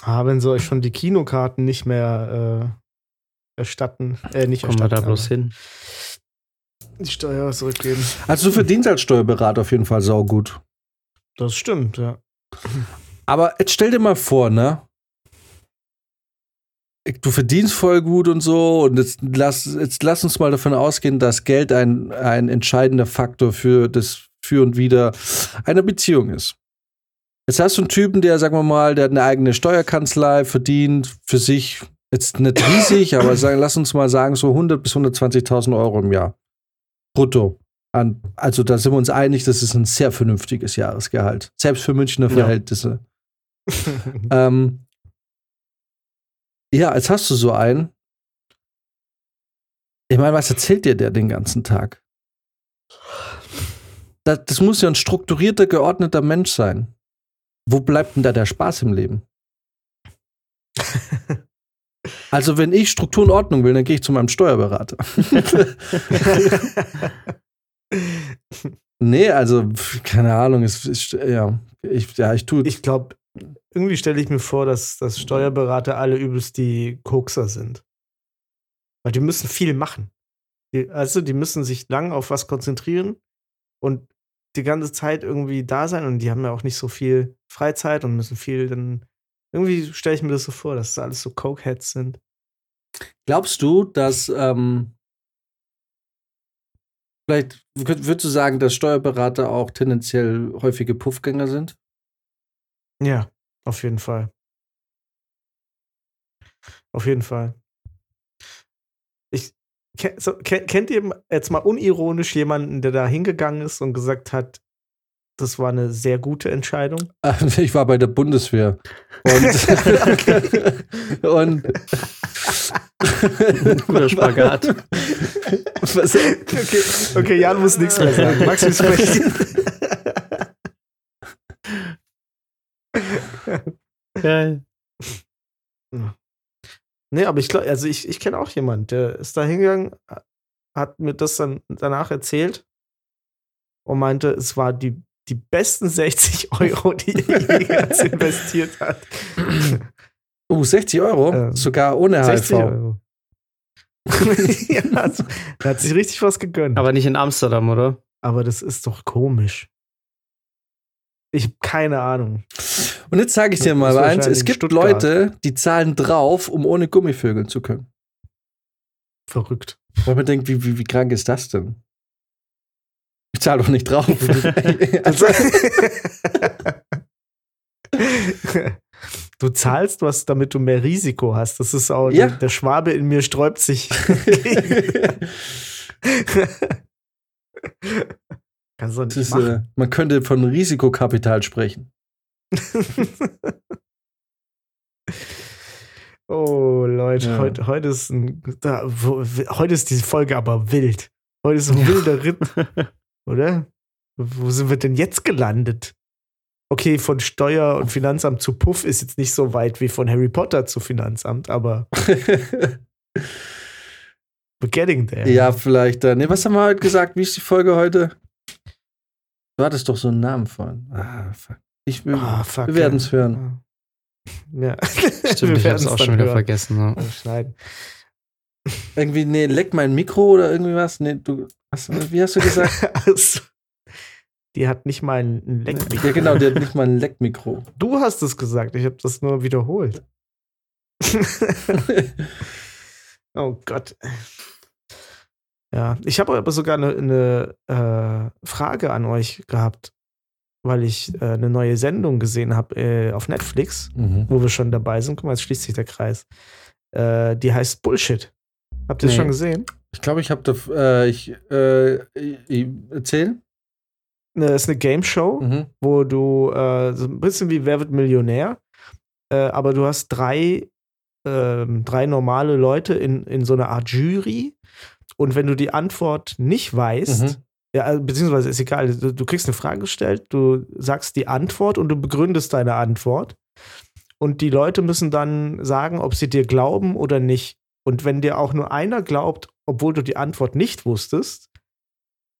Ah, wenn sie euch schon die Kinokarten nicht mehr äh, erstatten, äh, nicht Kommen wir erstatten, da bloß aber hin. Die Steuer zurückgeben. Also du verdienst als Steuerberater auf jeden Fall saugut. Das stimmt, ja. Aber jetzt stell dir mal vor, ne? Du verdienst voll gut und so, und jetzt lass, jetzt lass uns mal davon ausgehen, dass Geld ein, ein entscheidender Faktor für das Für und Wider einer Beziehung ist. Jetzt hast du einen Typen, der, sagen wir mal, der hat eine eigene Steuerkanzlei, verdient für sich jetzt nicht riesig, aber sagen, lass uns mal sagen, so 100 bis 120.000 Euro im Jahr. Brutto. An, also da sind wir uns einig, das ist ein sehr vernünftiges Jahresgehalt. Selbst für Münchner Ja. Verhältnisse. Ähm, ja, jetzt hast du so einen. Ich meine, was erzählt dir der den ganzen Tag? Das, das muss ja ein strukturierter, geordneter Mensch sein. Wo bleibt denn da der Spaß im Leben? Also, wenn ich Struktur und Ordnung will, dann gehe ich zu meinem Steuerberater. nee, also, keine Ahnung, es ist, ja, ich, ja, ich tue. ich glaube, irgendwie stelle ich mir vor, dass, dass Steuerberater alle übelst die Kokser sind. Weil die müssen viel machen. Die, also, die müssen sich lang auf was konzentrieren und die ganze Zeit irgendwie da sein und die haben ja auch nicht so viel Freizeit und müssen viel dann. Irgendwie stelle ich mir das so vor, dass das alles so Cokeheads sind. Glaubst du, dass ähm, vielleicht würd- würdest du sagen, dass Steuerberater auch tendenziell häufige Puffgänger sind? Ja, auf jeden Fall. Auf jeden Fall. Ich, so, ke- kennt ihr jetzt mal unironisch jemanden, der da hingegangen ist und gesagt hat, das war eine sehr gute Entscheidung? Ich war bei der Bundeswehr. Und, und Guter Spagat. Was, Okay, okay, Jan muss nichts mehr sagen. Max, wie sprechen? Geil. Nee, aber ich glaube, also ich, ich kenne auch jemanden, der ist da hingegangen, hat mir das dann danach erzählt und meinte, es war die, die besten 60 Euro, die er jemals investiert hat. oh, 60 Euro? Ähm, Sogar ohne 60 HIV. Euro. ja, also, er hat sich richtig was gegönnt. Aber, Aber nicht in Amsterdam, oder? das ist doch komisch. Ich habe keine Ahnung. Und jetzt sage ich dir mal eins: Es gibt Stuttgart. Leute, die zahlen drauf, um ohne Gummivögeln zu können. Verrückt. Weil man denkt, wie, wie, wie krank ist das denn? Ich zahle doch nicht drauf. Also, du zahlst was, damit du mehr Risiko hast. Das ist auch Ja. der, der Schwabe in mir sträubt sich. Kannst du nicht ist, machen. äh, man könnte von Risikokapital sprechen. oh, Leute, Ja. heute, heute ist ein, da, wo, heute ist diese Folge aber wild. Heute ist ein wilder Ritt, oder? Wo sind wir denn jetzt gelandet? Okay, von Steuer und Finanzamt zu Puff ist jetzt nicht so weit wie von Harry Potter zu Finanzamt, aber we're getting there. ja, vielleicht. Äh, nee, was haben wir heute gesagt? Wie ist die Folge heute? Du hattest doch so einen Namen von. Ah, fuck. Ich will, Ah, fuck. wir werden es hören. Ja. Stimmt, ich hab's auch schon wieder vergessen. Ja. Schneiden. Irgendwie, nee, leck mein Mikro oder irgendwie was? Nee, du, was, wie hast du gesagt? Also, die hat nicht mal ein Leck. ja, genau, der hat nicht mal ein Leckmikro. Du hast es gesagt, ich habe das nur wiederholt. oh Gott. Ja, ich habe aber sogar eine, eine äh, Frage an euch gehabt, weil ich äh, eine neue Sendung gesehen habe äh, auf Netflix, Mhm. wo wir schon dabei sind. Guck mal, jetzt schließt sich der Kreis. Äh, die heißt Bullshit. Habt ihr Nee. schon gesehen? Ich glaube, ich habe da, äh, ich, äh, ich, erzähl. Ne, Das ist eine Game Show. Mhm. wo du äh, so ein bisschen wie Wer wird Millionär, äh, aber du hast drei, ähm, drei normale Leute in, in so einer Art Jury und wenn du die Antwort nicht weißt, Mhm. ja, also, beziehungsweise ist egal, du, du kriegst eine Frage gestellt, du sagst die Antwort und du begründest deine Antwort und die Leute müssen dann sagen, ob sie dir glauben oder nicht. Und wenn dir auch nur einer glaubt, obwohl du die Antwort nicht wusstest,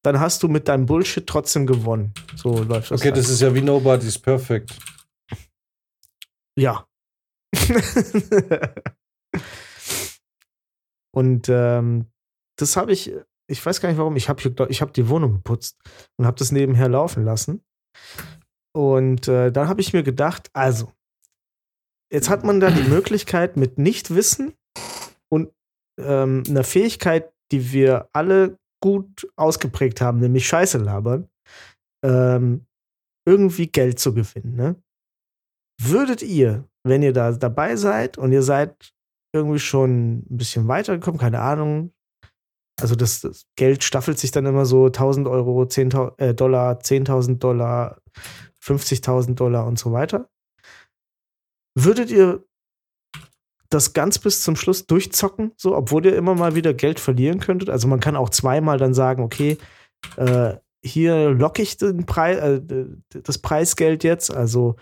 dann hast du mit deinem Bullshit trotzdem gewonnen. So läuft das. Okay, dann. das ist ja wie Nobody's Perfect. Ja. und ähm, das habe ich, ich weiß gar nicht warum, ich habe ich hab die Wohnung geputzt und habe das nebenher laufen lassen. Und äh, dann habe ich mir gedacht, also, jetzt hat man da die Möglichkeit mit Nichtwissen ähm, einer Fähigkeit, die wir alle gut ausgeprägt haben, nämlich Scheiße labern, ähm, irgendwie Geld zu gewinnen. Ne? Würdet ihr, wenn ihr da dabei seid und ihr seid irgendwie schon ein bisschen weitergekommen, keine Ahnung, also das, das Geld staffelt sich dann immer so 1000 Euro, 10.000 äh, Dollar, 10.000 Dollar, 50.000 Dollar und so weiter. Würdet ihr das ganz bis zum Schluss durchzocken, so, obwohl ihr immer mal wieder Geld verlieren könntet? Also man kann auch zweimal dann sagen, okay, äh, hier locke ich den Preis, äh, das Preisgeld jetzt, also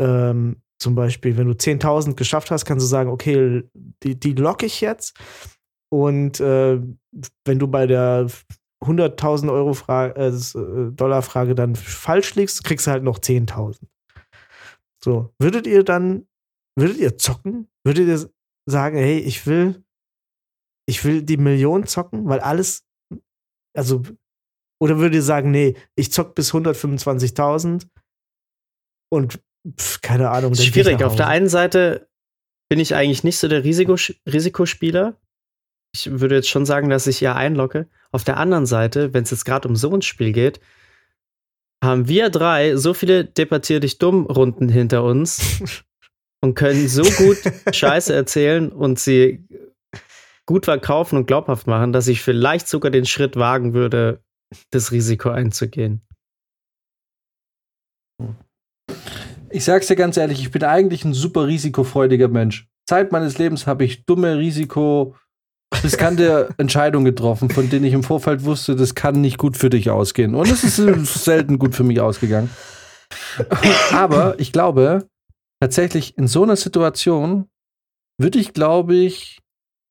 ähm, zum Beispiel, wenn du 10.000 geschafft hast, kannst du sagen, okay, die, die locke ich jetzt. Und äh, wenn du bei der 100.000 Euro Frage, äh, äh, Dollar Frage dann falsch liegst, kriegst du halt noch 10.000. So, würdet ihr dann, würdet ihr zocken? Würdet ihr sagen, hey, ich will, ich will die Million zocken, weil alles, also, oder würdet ihr sagen, nee, ich zock bis 125.000 und pf, keine Ahnung. Schwierig. Auf der einen Seite bin ich eigentlich nicht so der Risikosch Risikospieler. Ich würde jetzt schon sagen, dass ich eher einlogge. Auf der anderen Seite, wenn es jetzt gerade um so ein Spiel geht, haben wir drei so viele debattier dich dumm Runden hinter uns und können so gut Scheiße erzählen und sie gut verkaufen und glaubhaft machen, dass ich vielleicht sogar den Schritt wagen würde, das Risiko einzugehen. Ich sag's dir ganz ehrlich, ich bin eigentlich ein super risikofreudiger Mensch. Zeit meines Lebens habe ich dumme Risiko, riskante Entscheidungen getroffen, von denen ich im Vorfeld wusste, das kann nicht gut für dich ausgehen. Und es ist äh, selten gut für mich ausgegangen. Aber ich glaube, tatsächlich in so einer Situation würde ich, glaube ich,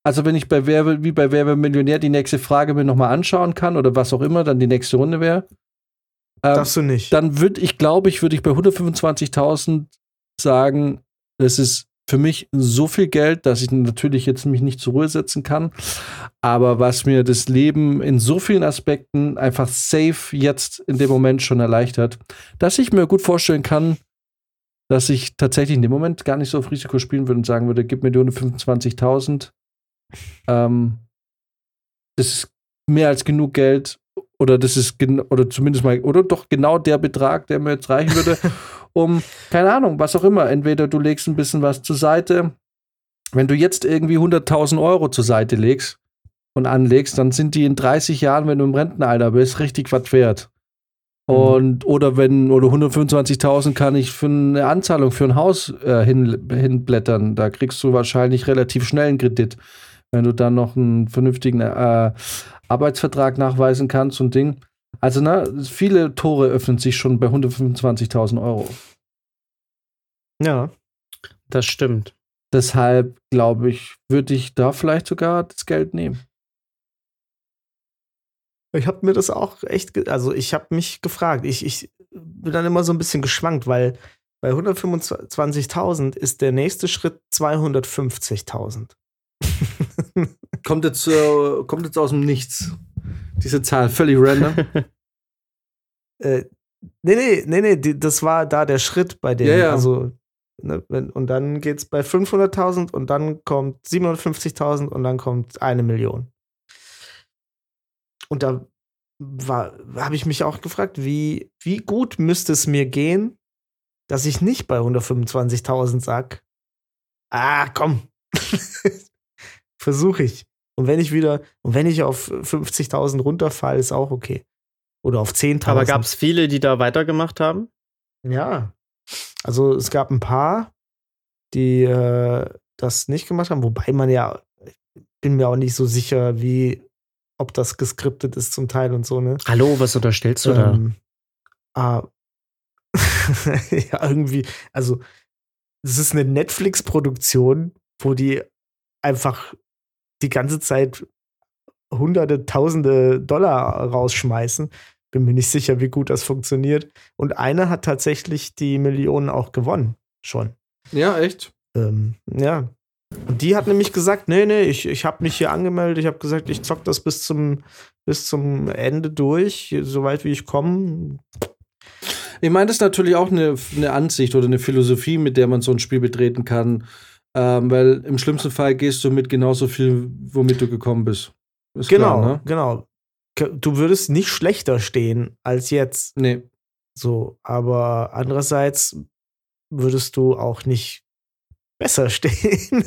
also wenn ich bei Wer, wie bei Wer wird Millionär die nächste Frage mir nochmal anschauen kann oder was auch immer dann die nächste Runde wäre, ähm, Darfst du nicht. dann würde ich, glaube ich, würde ich bei 125.000 sagen, das ist für mich so viel Geld, dass ich natürlich jetzt mich nicht zur Ruhe setzen kann. Aber was mir das Leben in so vielen Aspekten einfach safe jetzt in dem Moment schon erleichtert, dass ich mir gut vorstellen kann, dass ich tatsächlich in dem Moment gar nicht so auf Risiko spielen würde und sagen würde, gib mir die 125.000. Ähm, das ist mehr als genug Geld oder das ist oder zumindest mal oder doch genau der Betrag, der mir jetzt reichen würde, um keine Ahnung, was auch immer. Entweder du legst ein bisschen was zur Seite. Wenn du jetzt irgendwie 100.000 Euro zur Seite legst und anlegst, dann sind die in 30 Jahren, wenn du im Rentenalter bist, richtig was wert. Und oder wenn oder 125.000 kann ich für eine Anzahlung für ein Haus äh, hin, hinblättern. Da kriegst du wahrscheinlich relativ schnell einen Kredit, wenn du dann noch einen vernünftigen äh, Arbeitsvertrag nachweisen kannst und Ding. Also na, viele Tore öffnen sich schon bei 125.000 Euro. Ja. Das stimmt. Deshalb glaube ich, würde ich da vielleicht sogar das Geld nehmen. Ich habe mir das auch echt, also ich habe mich gefragt. Ich, ich bin dann immer so ein bisschen geschwankt, weil bei 125.000 ist der nächste Schritt 250.000. Kommt jetzt, äh, kommt jetzt aus dem Nichts. Diese Zahl, völlig random. Äh, nee, nee, nee, nee, die, das war da der Schritt bei dem. Ja, ja. Also, ne, wenn, und dann geht's bei 500.000 und dann kommt 750.000 und dann kommt eine Million. Und da habe ich mich auch gefragt, wie, wie gut müsste es mir gehen, dass ich nicht bei 125.000 sag, ah, komm, versuche ich. Und wenn ich wieder, und wenn ich auf 50.000 runterfall, ist auch okay. Oder auf 10.000. Aber gab es viele, die da weitergemacht haben? Ja. Also es gab ein paar, die äh, das nicht gemacht haben, wobei man ja, ich bin mir auch nicht so sicher, wie, ob das geskriptet ist zum Teil und so, ne? Hallo, was unterstellst du Ähm, ah, ja, irgendwie, also es ist eine Netflix-Produktion, wo die einfach die ganze Zeit hunderte, tausende Dollar rausschmeißen. Bin mir nicht sicher, wie gut das funktioniert. Und einer hat tatsächlich die Millionen auch gewonnen. Schon. Ja, echt? Ähm, ja. Die hat nämlich gesagt, nee, nee, ich, ich habe mich hier angemeldet, ich habe gesagt, ich zock das bis zum, bis zum Ende durch, soweit wie ich komme. Ich meine, das ist natürlich auch eine, eine Ansicht oder eine Philosophie, mit der man so ein Spiel betreten kann. Ähm, weil im schlimmsten Fall gehst du mit genauso viel, womit du gekommen bist. Ist genau, Klar, ne? genau. Du würdest nicht schlechter stehen als jetzt. Nee. So, aber andererseits würdest du auch nicht besser stehen.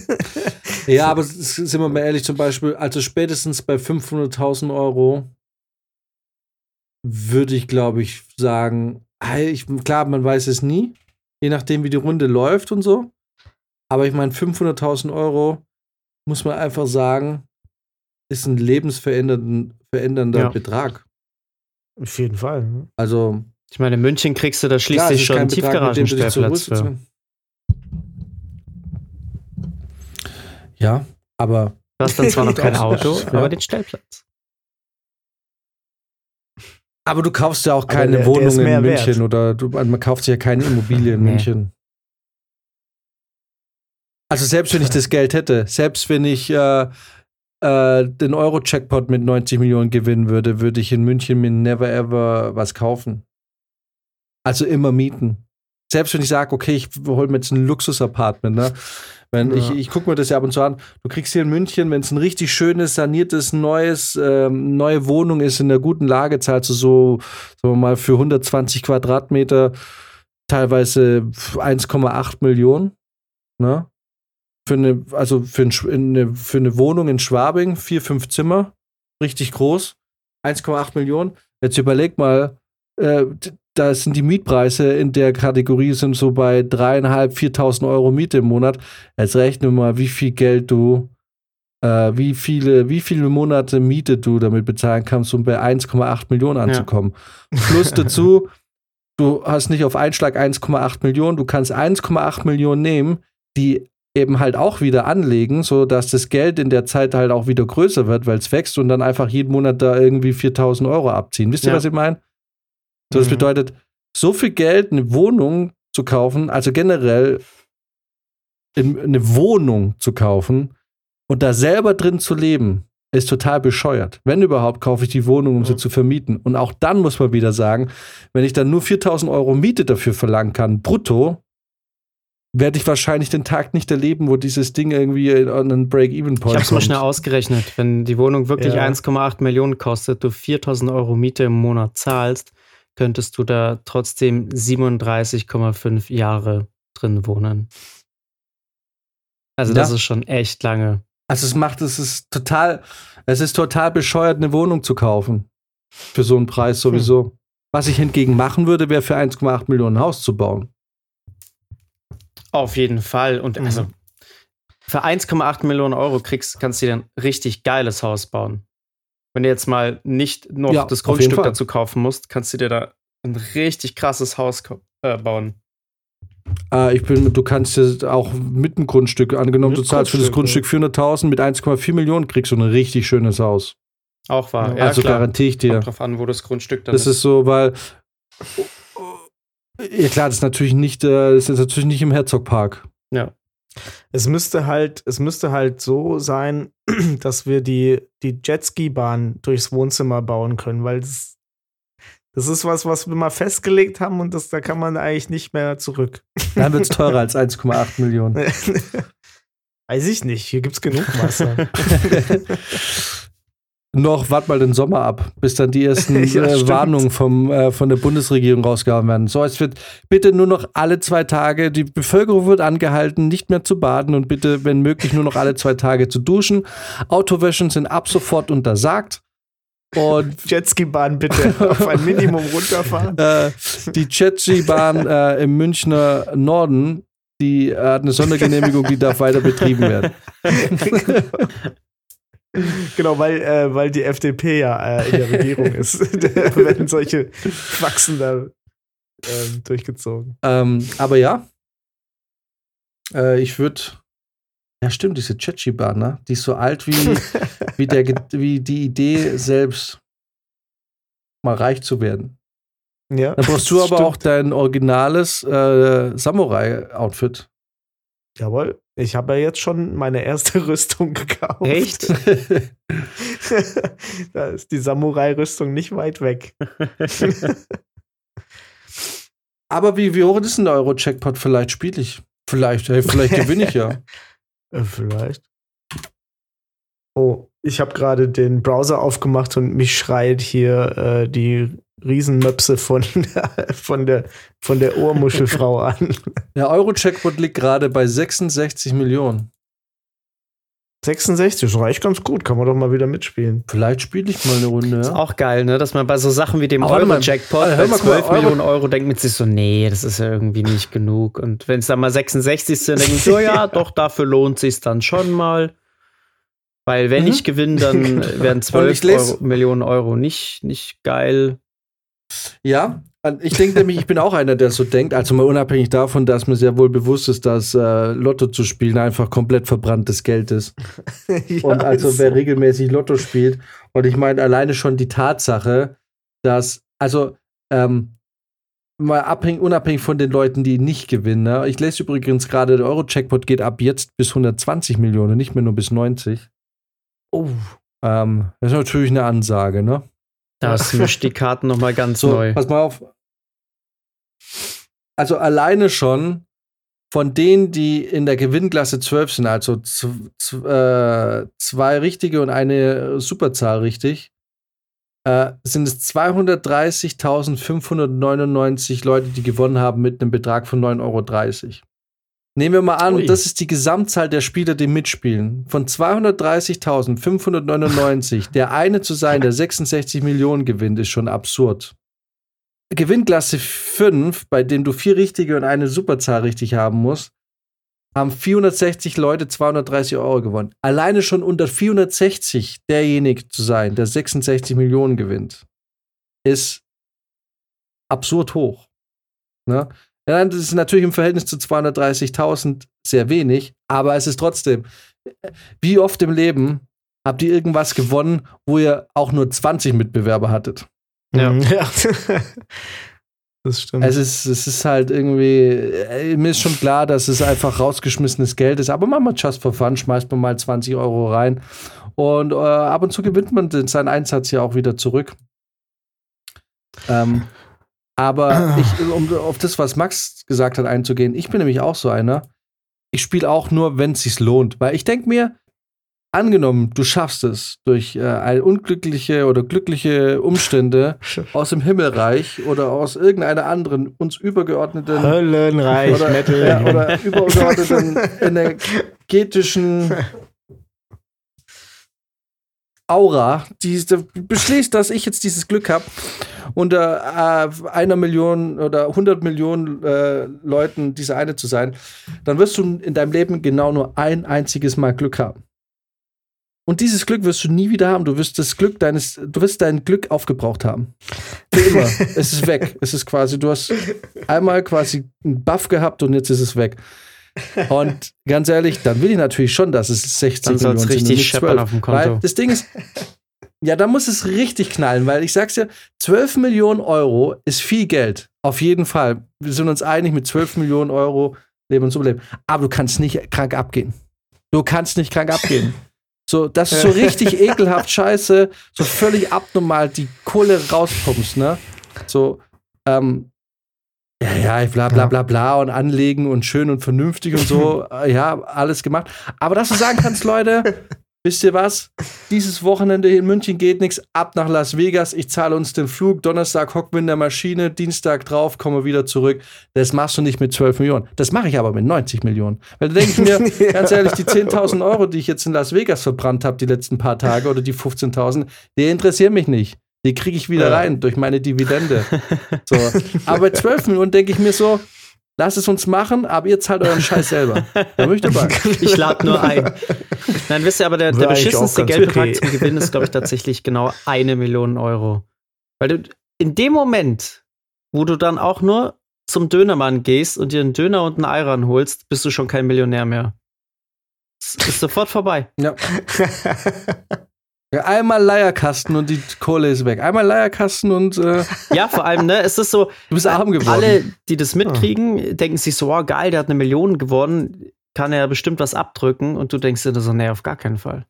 Ja, aber sind wir mal ehrlich, zum Beispiel, also spätestens bei 500.000 Euro würde ich, glaube ich, sagen, hey, ich, klar, man weiß es nie, je nachdem, wie die Runde läuft und so. Aber ich meine, 500.000 Euro, muss man einfach sagen, ist ein lebensverändernder verändernder Ja. Betrag. Auf jeden Fall. Also, Ich meine, in München kriegst du da klar, schließlich ist schon einen Tiefgaragenstellplatz für. Ja, aber Du hast dann zwar noch kein Auto, Ja. aber den Stellplatz. Aber du kaufst ja auch keine der- der Wohnung ist in München wert. oder du, man kauft sich ja keine Immobilie in Nee. München. Also selbst wenn ich das Geld hätte, selbst wenn ich äh, äh, den Euro-Checkpot mit 90 Millionen gewinnen würde, würde ich in München mir never ever was kaufen. Also immer mieten. Selbst wenn ich sage, okay, ich hole mir jetzt ein Luxus-Apartment, ne? Wenn Ja. ich, ich gucke mir das ja ab und zu an. Du kriegst hier in München, wenn es ein richtig schönes, saniertes, neues, ähm, neue Wohnung ist, in einer guten Lage, zahlst du so, sagen wir mal, für 120 Quadratmeter teilweise 1,8 Millionen. Ne? Für eine, also für, ein, eine, für eine Wohnung in Schwabing, vier, fünf Zimmer, richtig groß, 1,8 Millionen. Jetzt überleg mal, äh, da sind die Mietpreise in der Kategorie sind so bei dreieinhalb, 4.000 Euro Miete im Monat. Jetzt rechne mal, wie viel Geld du, äh, wie viele, wie viele Monate Miete du damit bezahlen kannst, um bei 1,8 Millionen anzukommen. Plus dazu, du hast nicht auf Einschlag 1,8 Millionen, du kannst 1,8 Millionen nehmen, die eben halt auch wieder anlegen, so dass das Geld in der Zeit halt auch wieder größer wird, weil es wächst und dann einfach jeden Monat da irgendwie 4000 Euro abziehen. Wisst ihr, Ja. was ich meine? So, das Mhm. bedeutet, so viel Geld, eine Wohnung zu kaufen, also generell in, eine Wohnung zu kaufen und da selber drin zu leben, ist total bescheuert. Wenn überhaupt, kaufe ich die Wohnung, um sie Mhm. zu vermieten. Und auch dann muss man wieder sagen, wenn ich dann nur 4000 Euro Miete dafür verlangen kann, brutto, werde ich wahrscheinlich den Tag nicht erleben, wo dieses Ding irgendwie an einen Break-Even-Point Ich habe es mal kommt. schnell ausgerechnet. Wenn die Wohnung wirklich Ja. 1,8 Millionen kostet, du 4000 Euro Miete im Monat zahlst, könntest du da trotzdem 37,5 Jahre drin wohnen. Also das Ja. ist schon echt lange. Also es macht, es ist total, es ist total bescheuert, eine Wohnung zu kaufen. Für so einen Preis sowieso. Was ich hingegen machen würde, wäre für 1,8 Millionen ein Haus zu bauen. Auf jeden Fall. Und Mhm. also für 1,8 Millionen Euro kriegst, kannst du dir ein richtig geiles Haus bauen. Wenn du jetzt mal nicht noch Ja, das Grundstück dazu kaufen musst, kannst du dir da ein richtig krasses Haus äh, bauen. Äh, ich bin, du kannst ja auch mit einem Grundstück, angenommen, Mit du zahlst für das Grundstück, Grundstück 400.000, mit 1,4 Millionen kriegst du ein richtig schönes Haus. Auch wahr. Ja, also klar. garantiere ich dir. Kommt drauf an, wo das Grundstück dann Das ist so, weil. Ja, klar, das ist natürlich nicht, äh, das ist natürlich nicht im Herzogpark. Es müsste halt, es müsste halt so sein, dass wir die, die Jetski-Bahn durchs Wohnzimmer bauen können, weil das, das ist was, was wir mal festgelegt haben und das, da kann man eigentlich nicht mehr zurück. Dann wird es teurer als 1,8 Millionen. Weiß ich nicht, hier gibt's genug Wasser. noch, wart mal den Sommer ab, bis dann die ersten Ja, äh. Warnungen vom, äh, von der Bundesregierung rausgehauen werden. So, es wird bitte nur noch alle zwei Tage, die Bevölkerung wird angehalten, nicht mehr zu baden und bitte, wenn möglich, nur noch alle zwei Tage zu duschen. Autowäschen sind ab sofort untersagt. Und Jetski-Bahn bitte auf ein Minimum runterfahren. äh, die Jetski-Bahn äh, im Münchner Norden, die hat eine Sondergenehmigung, die darf weiter betrieben werden. Genau, weil, äh, weil die FDP ja äh, in der Regierung ist. da werden solche Faxen da ähm, durchgezogen. Ähm, aber ja, äh, ich würde. Ja, stimmt, diese Tschetschi-Bahn, ne? Die ist so alt wie, wie, der, wie die Idee selbst, mal reich zu werden. Ja, Dann brauchst du aber stimmt. auch dein originales äh, Samurai-Outfit. Jawohl, ich habe ja jetzt schon meine erste Rüstung gekauft. Echt? da ist die Samurai-Rüstung nicht weit weg. aber wie, wie hoch ist denn der Euro-Checkpot? Vielleicht spiele ich. Vielleicht, hey, vielleicht gewinne ich ja. Äh, Vielleicht. Oh, ich habe gerade den Browser aufgemacht und mich schreit hier äh, die Riesenmöpse von, von, der, von der Ohrmuschelfrau an. Der Euro-Checkpot liegt gerade bei 66 Millionen. 66, das reicht ganz gut, kann man doch mal wieder mitspielen. Vielleicht spiele ich mal eine Runde. Ist auch geil, ne? Dass man bei so Sachen wie dem Euro-Jackpot warte, bei hör mal, guck mal, 12 Euro- Millionen Euro denkt man sich so, nee, das ist ja irgendwie nicht genug. Und wenn es dann mal 66 sind, denke ich so, ja, doch, dafür lohnt sich dann schon mal. Weil wenn Mhm. ich gewinne, dann werden Und 12 ich lese- Euro, Millionen Euro nicht, nicht geil. Ja, ich denke nämlich, ich bin auch einer, der so denkt. Also mal unabhängig davon, dass mir sehr wohl bewusst ist, dass äh, Lotto zu spielen einfach komplett verbranntes Geld ist. Ja, Und also wer regelmäßig Lotto spielt, und ich meine alleine schon die Tatsache, dass, also, ähm, mal abhängig, unabhängig von den Leuten, die nicht gewinnen. Ne? Ich lese übrigens gerade, der Euro-Checkpot geht ab jetzt bis 120 Millionen, nicht mehr nur bis 90. Oh, Ähm, das ist natürlich eine Ansage, ne? Das mischt die Karten noch mal ganz So, neu. pass mal auf. Also alleine schon von denen, die in der Gewinnklasse 12 sind, also äh, zwei richtige und eine Superzahl richtig, äh, sind es 230.599 Leute, die gewonnen haben mit einem Betrag von 9,30 Euro. Nehmen wir mal an, Ui. das ist die Gesamtzahl der Spieler, die mitspielen. Von 230.599 der eine zu sein, der 66 Millionen gewinnt, ist schon absurd. Gewinnklasse 5, bei dem du vier richtige und eine Superzahl richtig haben musst, haben 460 Leute 230 Euro gewonnen. Alleine schon unter 460 derjenige zu sein, der 66 Millionen gewinnt, ist absurd hoch. Ne? Ja, das ist natürlich im Verhältnis zu 230.000 sehr wenig, aber es ist trotzdem, wie oft im Leben habt ihr irgendwas gewonnen, wo ihr auch nur 20 Mitbewerber hattet? Ja. Mhm, ja. das stimmt. Es ist, es ist halt irgendwie, äh, mir ist schon klar, dass es einfach rausgeschmissenes Geld ist, aber machen wir just for fun, schmeißt man mal 20 Euro rein und äh, ab und zu gewinnt man den, seinen Einsatz ja auch wieder zurück. Ähm, aber ich, um auf das, was Max gesagt hat, einzugehen, ich bin nämlich auch so einer. Ich spiele auch nur, wenn es sich lohnt, weil ich denke mir, angenommen, du schaffst es durch äh, unglückliche oder glückliche Umstände aus dem Himmelreich oder aus irgendeiner anderen uns übergeordneten Höllenreich oder, ja, oder übergeordneten energetischen Aura, die beschließt, dass ich jetzt dieses Glück habe, unter äh, einer Million oder 100 Millionen äh, Leuten diese eine zu sein, dann wirst du in deinem Leben genau nur ein einziges Mal Glück haben. Und dieses Glück wirst du nie wieder haben. Du wirst das Glück deines, du wirst dein Glück aufgebraucht haben. Für immer. es ist weg. Es ist quasi, du hast einmal quasi einen Buff gehabt und jetzt ist es weg. Und ganz ehrlich, dann will ich natürlich schon, dass es 60 Dann Millionen sind richtig scheppern 12. auf dem Weil Konto. das Ding ist, ja, da muss es richtig knallen, weil ich sag's dir, 12 Millionen Euro ist viel Geld. Auf jeden Fall. Wir sind uns einig, mit 12 Millionen Euro leben und überleben. Aber du kannst nicht krank abgehen. Du kannst nicht krank abgehen. So, das ist so richtig ekelhaft scheiße, so völlig abnormal die Kohle rauspumpst, ne? So, ähm, ja, ja, bla bla bla bla und anlegen und schön und vernünftig und so, äh, ja, alles gemacht. Aber dass du sagen kannst, Leute, wisst ihr was? Dieses Wochenende hier in München geht nichts, ab nach Las Vegas, ich zahle uns den Flug, Donnerstag hocken wir in der Maschine, Dienstag drauf, kommen wir wieder zurück. Das machst du nicht mit 12 Millionen. Das mache ich aber mit 90 Millionen. Weil da denke ich mir, ja. ganz ehrlich, die 10.000 Euro, die ich jetzt in Las Vegas verbrannt habe die letzten paar Tage oder die 15.000, die interessieren mich nicht. Die kriege ich wieder ja. rein durch meine Dividende. So. Aber bei 12 Millionen denke ich mir so, Lasst es uns machen, aber ihr zahlt euren Scheiß selber. Da möchte ich Ich lade nur ein. Nein, wisst ihr, aber der, der beschissenste Geldbetrag okay. zum Gewinn ist, glaube ich, tatsächlich genau eine Million Euro. Weil du in dem Moment, wo du dann auch nur zum Dönermann gehst und dir einen Döner und einen Eiran holst, bist du schon kein Millionär mehr. Es ist sofort vorbei. Ja. Ja, einmal Leierkasten und die Kohle ist weg. Einmal Leierkasten und. Äh ja, vor allem, ne? Es ist so. Du bist arm geworden. Alle, die das mitkriegen, oh. denken sich so: oh, geil, der hat eine Million gewonnen, kann er bestimmt was abdrücken. Und du denkst dir so: nee, auf gar keinen Fall.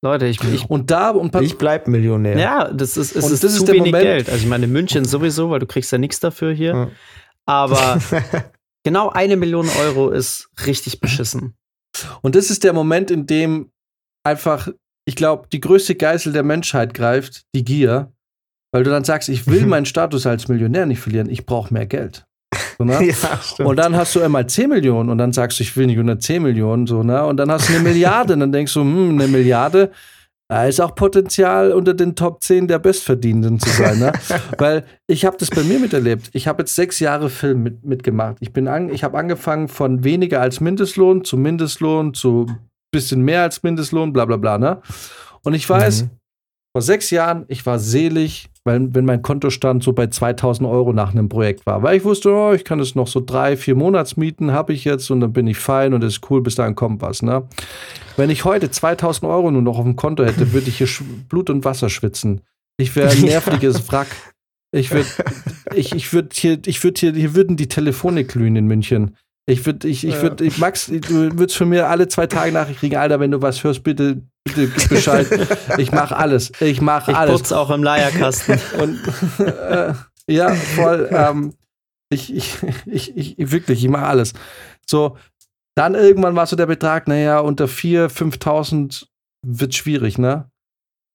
Leute, ich, ich und da und ich bleib Millionär. Ja, das ist, es ist, das zu ist wenig Moment. Geld. Also ich meine, München sowieso, weil du kriegst ja nichts dafür hier. Ja. Aber genau eine Million Euro ist richtig beschissen. Und das ist der Moment, in dem einfach ich glaube, die größte Geißel der Menschheit greift, die Gier, weil du dann sagst, ich will mhm. meinen Status als Millionär nicht verlieren, ich brauche mehr Geld. So, ne? ja, und dann hast du einmal 10 Millionen und dann sagst du, ich will nicht 110 Millionen, so, ne? Und dann hast du eine Milliarde und dann denkst du, hm, eine Milliarde, da ist auch Potenzial, unter den Top 10 der Bestverdienenden zu sein. Ne? Weil ich habe das bei mir miterlebt. Ich habe jetzt sechs Jahre Film mit, mitgemacht. Ich, an, ich habe angefangen von weniger als Mindestlohn zu Mindestlohn zu bisschen mehr als Mindestlohn, bla bla bla, ne? Und ich weiß, mhm. vor sechs Jahren, ich war selig, weil, wenn mein Kontostand so bei 2000 Euro nach einem Projekt war. Weil ich wusste, oh, ich kann es noch so drei, vier Monatsmieten habe ich jetzt und dann bin ich fein und es ist cool, bis dahin kommt was, ne? Wenn ich heute 2000 Euro nur noch auf dem Konto hätte, würde ich hier Blut und Wasser schwitzen. Ich wäre ein nerviges Wrack. Ich würde, ich, ich würde hier, ich würde hier, hier würden die Telefone glühen in München. Ich würde, ich, ich würde, ich, Max, du würdest von mir alle zwei Tage Nachricht kriegen, Alter, wenn du was hörst, bitte, bitte gib Bescheid. ich mache alles. Ich mache alles. Ich putze auch im Leierkasten. Und äh, ja, voll. Ähm, ich, ich, ich, ich, wirklich, ich mache alles. So, dann irgendwann war so der Betrag, naja, unter 4.000, 5.000 wird schwierig, ne?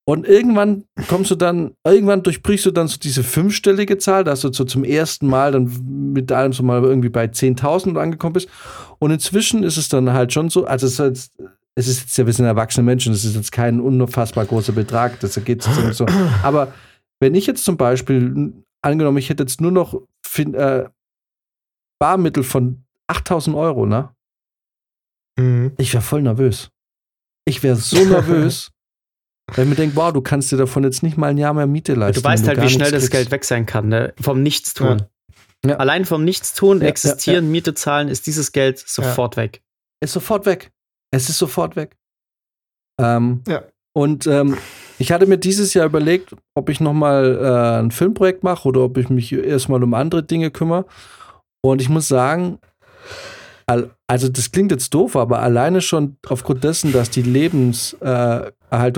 Und irgendwann kommst du dann, irgendwann durchbrichst du dann so diese fünfstellige Zahl, dass du so zum ersten Mal dann mit allem so mal irgendwie bei 10.000 angekommen bist. Und inzwischen ist es dann halt schon so, also es ist, jetzt, es ist jetzt ja, wir sind erwachsene Menschen, es ist jetzt kein unfassbar großer Betrag, das geht so. Aber wenn ich jetzt zum Beispiel, angenommen, ich hätte jetzt nur noch äh, Barmittel von 8.000 Euro, ne? Mhm. Ich wäre voll nervös. Ich wäre so nervös. Weil ich mir denke, wow, du kannst dir davon jetzt nicht mal ein Jahr mehr Miete leisten. Du weißt halt, wie schnell das Geld weg sein kann, ne? Vom Nichtstun. Ja. Ja. Allein vom Nichtstun, ja, existieren, Miete zahlen, ist dieses Geld sofort weg. Ist sofort weg. Es ist sofort weg. Ähm, ja. Und ähm, ich hatte mir dieses Jahr überlegt, ob ich nochmal äh, ein Filmprojekt mache oder ob ich mich erstmal um andere Dinge kümmere. Und ich muss sagen, also das klingt jetzt doof, aber alleine schon aufgrund dessen, dass die Lebenserhaltungskosten, äh,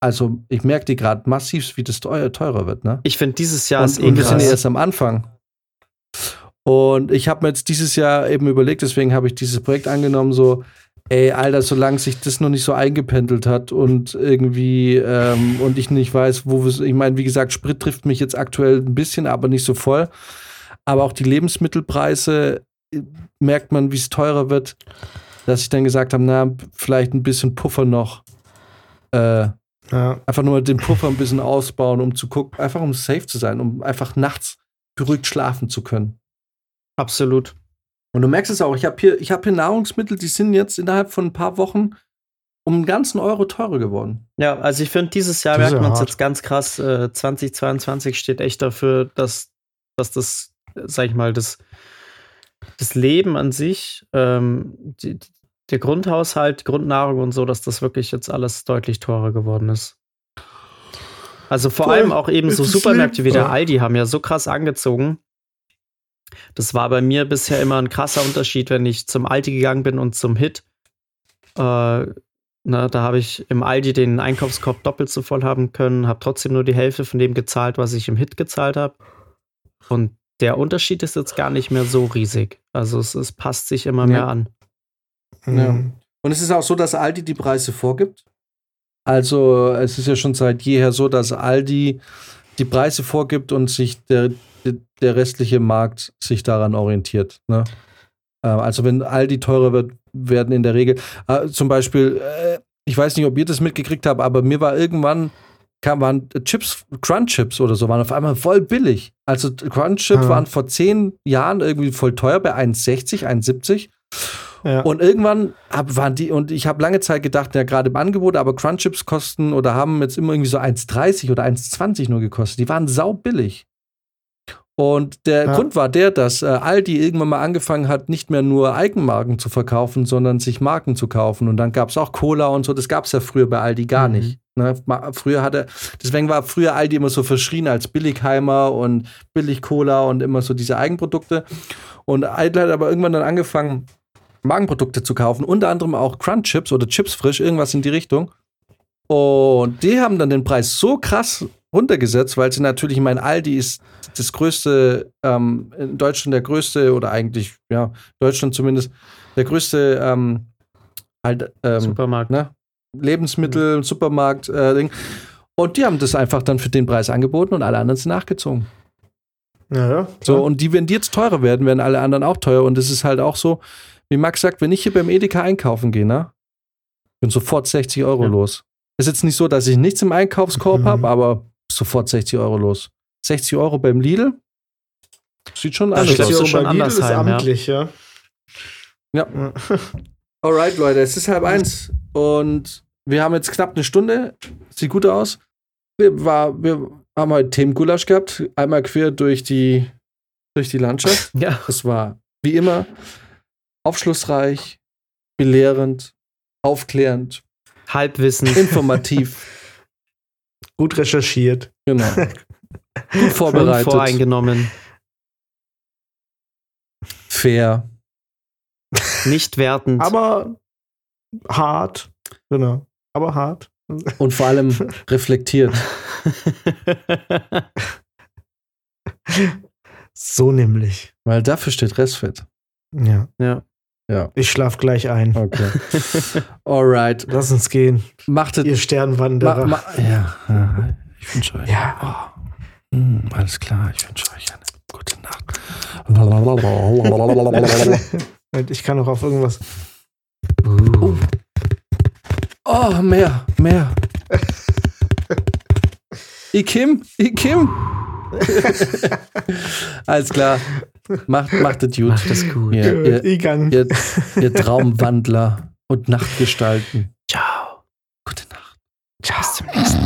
also ich merke die gerade massiv, wie das teuer, teurer wird. Ne? Ich finde, dieses Jahr und, ist eh Und wir sind erst am Anfang. Und ich habe mir jetzt dieses Jahr eben überlegt, deswegen habe ich dieses Projekt angenommen, so, ey, Alter, solange sich das noch nicht so eingependelt hat und irgendwie, ähm, und ich nicht weiß, wo wir, ich meine, wie gesagt, Sprit trifft mich jetzt aktuell ein bisschen, aber nicht so voll. Aber auch die Lebensmittelpreise merkt man, wie es teurer wird, dass ich dann gesagt habe, na, vielleicht ein bisschen Puffer noch. Äh, ja. Einfach nur den Puffer ein bisschen ausbauen, um zu gucken, einfach um safe zu sein, um einfach nachts beruhigt schlafen zu können. Absolut. Und du merkst es auch, ich habe hier, hab hier Nahrungsmittel, die sind jetzt innerhalb von ein paar Wochen um einen ganzen Euro teurer geworden. Ja, also ich finde, dieses Jahr merkt man es jetzt ganz krass. Äh, 2022 steht echt dafür, dass, dass das, sag ich mal, das das Leben an sich, ähm, die, der Grundhaushalt, Grundnahrung und so, dass das wirklich jetzt alles deutlich teurer geworden ist. Also vor Voll. allem auch eben so Supermärkte wie der Aldi haben ja so krass angezogen. Das war bei mir bisher immer ein krasser Unterschied, wenn ich zum Aldi gegangen bin und zum Hit. Äh, na, da habe ich im Aldi den Einkaufskorb doppelt so voll haben können, habe trotzdem nur die Hälfte von dem gezahlt, was ich im Hit gezahlt habe. Und der Unterschied ist jetzt gar nicht mehr so riesig. Also es, es passt sich immer ja. mehr an. Ja. Und es ist auch so, dass Aldi die Preise vorgibt. Also es ist ja schon seit jeher so, dass Aldi die Preise vorgibt und sich der, der restliche Markt sich daran orientiert. Ne? Äh, also wenn Aldi teurer wird, werden in der Regel äh, zum Beispiel, äh, ich weiß nicht, ob ihr das mitgekriegt habt, aber mir war irgendwann kam, waren Chips, Crunch-Chips oder so, waren auf einmal voll billig. Also Crunch-Chips Ah. waren vor zehn Jahren irgendwie voll teuer bei 1,60, 1,70. Ja. Und irgendwann hab, waren die, und ich habe lange Zeit gedacht, ja, gerade im Angebot, aber Crunchips kosten oder haben jetzt immer irgendwie so 1,30 oder 1,20 nur gekostet. Die waren sau billig. Und der Ja. Grund war der, dass äh, Aldi irgendwann mal angefangen hat, nicht mehr nur Eigenmarken zu verkaufen, sondern sich Marken zu kaufen. Und dann gab es auch Cola und so. Das gab es ja früher bei Aldi gar Mhm. nicht. Ne? Früher hatte, deswegen war früher Aldi immer so verschrien als Billigheimer und Billig-Cola und immer so diese Eigenprodukte. Und Aldi hat aber irgendwann dann angefangen, Magenprodukte zu kaufen, unter anderem auch Crunch Chips oder Chips frisch, irgendwas in die Richtung. Und die haben dann den Preis so krass runtergesetzt, weil sie natürlich, ich meine, Aldi ist das größte, ähm, in Deutschland der größte, oder eigentlich, ja, Deutschland zumindest, der größte ähm, halt, ähm, Supermarkt. ne? Lebensmittel, Supermarkt, äh, Ding. Und die haben das einfach dann für den Preis angeboten und alle anderen sind nachgezogen. ja, ja. So, und die, wenn die jetzt teurer werden, werden alle anderen auch teuer. Und es ist halt auch so, wie Max sagt, wenn ich hier beim Edeka einkaufen gehe, ne? Bin sofort 60 Euro Ja. los. Ist jetzt nicht so, dass ich nichts im Einkaufskorb Mhm. habe, aber sofort 60 Euro los. 60 Euro beim Lidl? Sieht schon anders aus. ja hier schon Lidl ist ja. amtlich, ja. Ja. Alright, Leute, es ist halb eins. Und wir haben jetzt knapp eine Stunde. Sieht gut aus. Wir, war, wir haben heute Themengulasch gehabt. Einmal quer durch die, durch die Landschaft. Ja. Es war wie immer aufschlussreich, belehrend, aufklärend, Halbwissen. informativ. Gut recherchiert. genau. Gut vorbereitet. Unvoreingenommen. Fair. Nicht wertend. Aber hart. Genau. Aber hart. Und vor allem reflektiert. So nämlich. Weil dafür steht Restfit. Ja. ja. Ja. Ich schlaf gleich ein. Okay. Alright. Lass uns gehen. Macht es. Ihr Ma, Sternwanderer. ma, ja, ja, ich wünsche euch. Ja. Oh, mm, alles klar, ich wünsche euch eine gute Nacht. Ich kann auch auf irgendwas. Oh, mehr, mehr. Ikim, Ikim. Alles klar. Macht, macht es gut. Macht es gut. Ja, ihr, Igang. ihr, ihr Traumwandler und Nachtgestalten. Ciao. Gute Nacht. Ciao.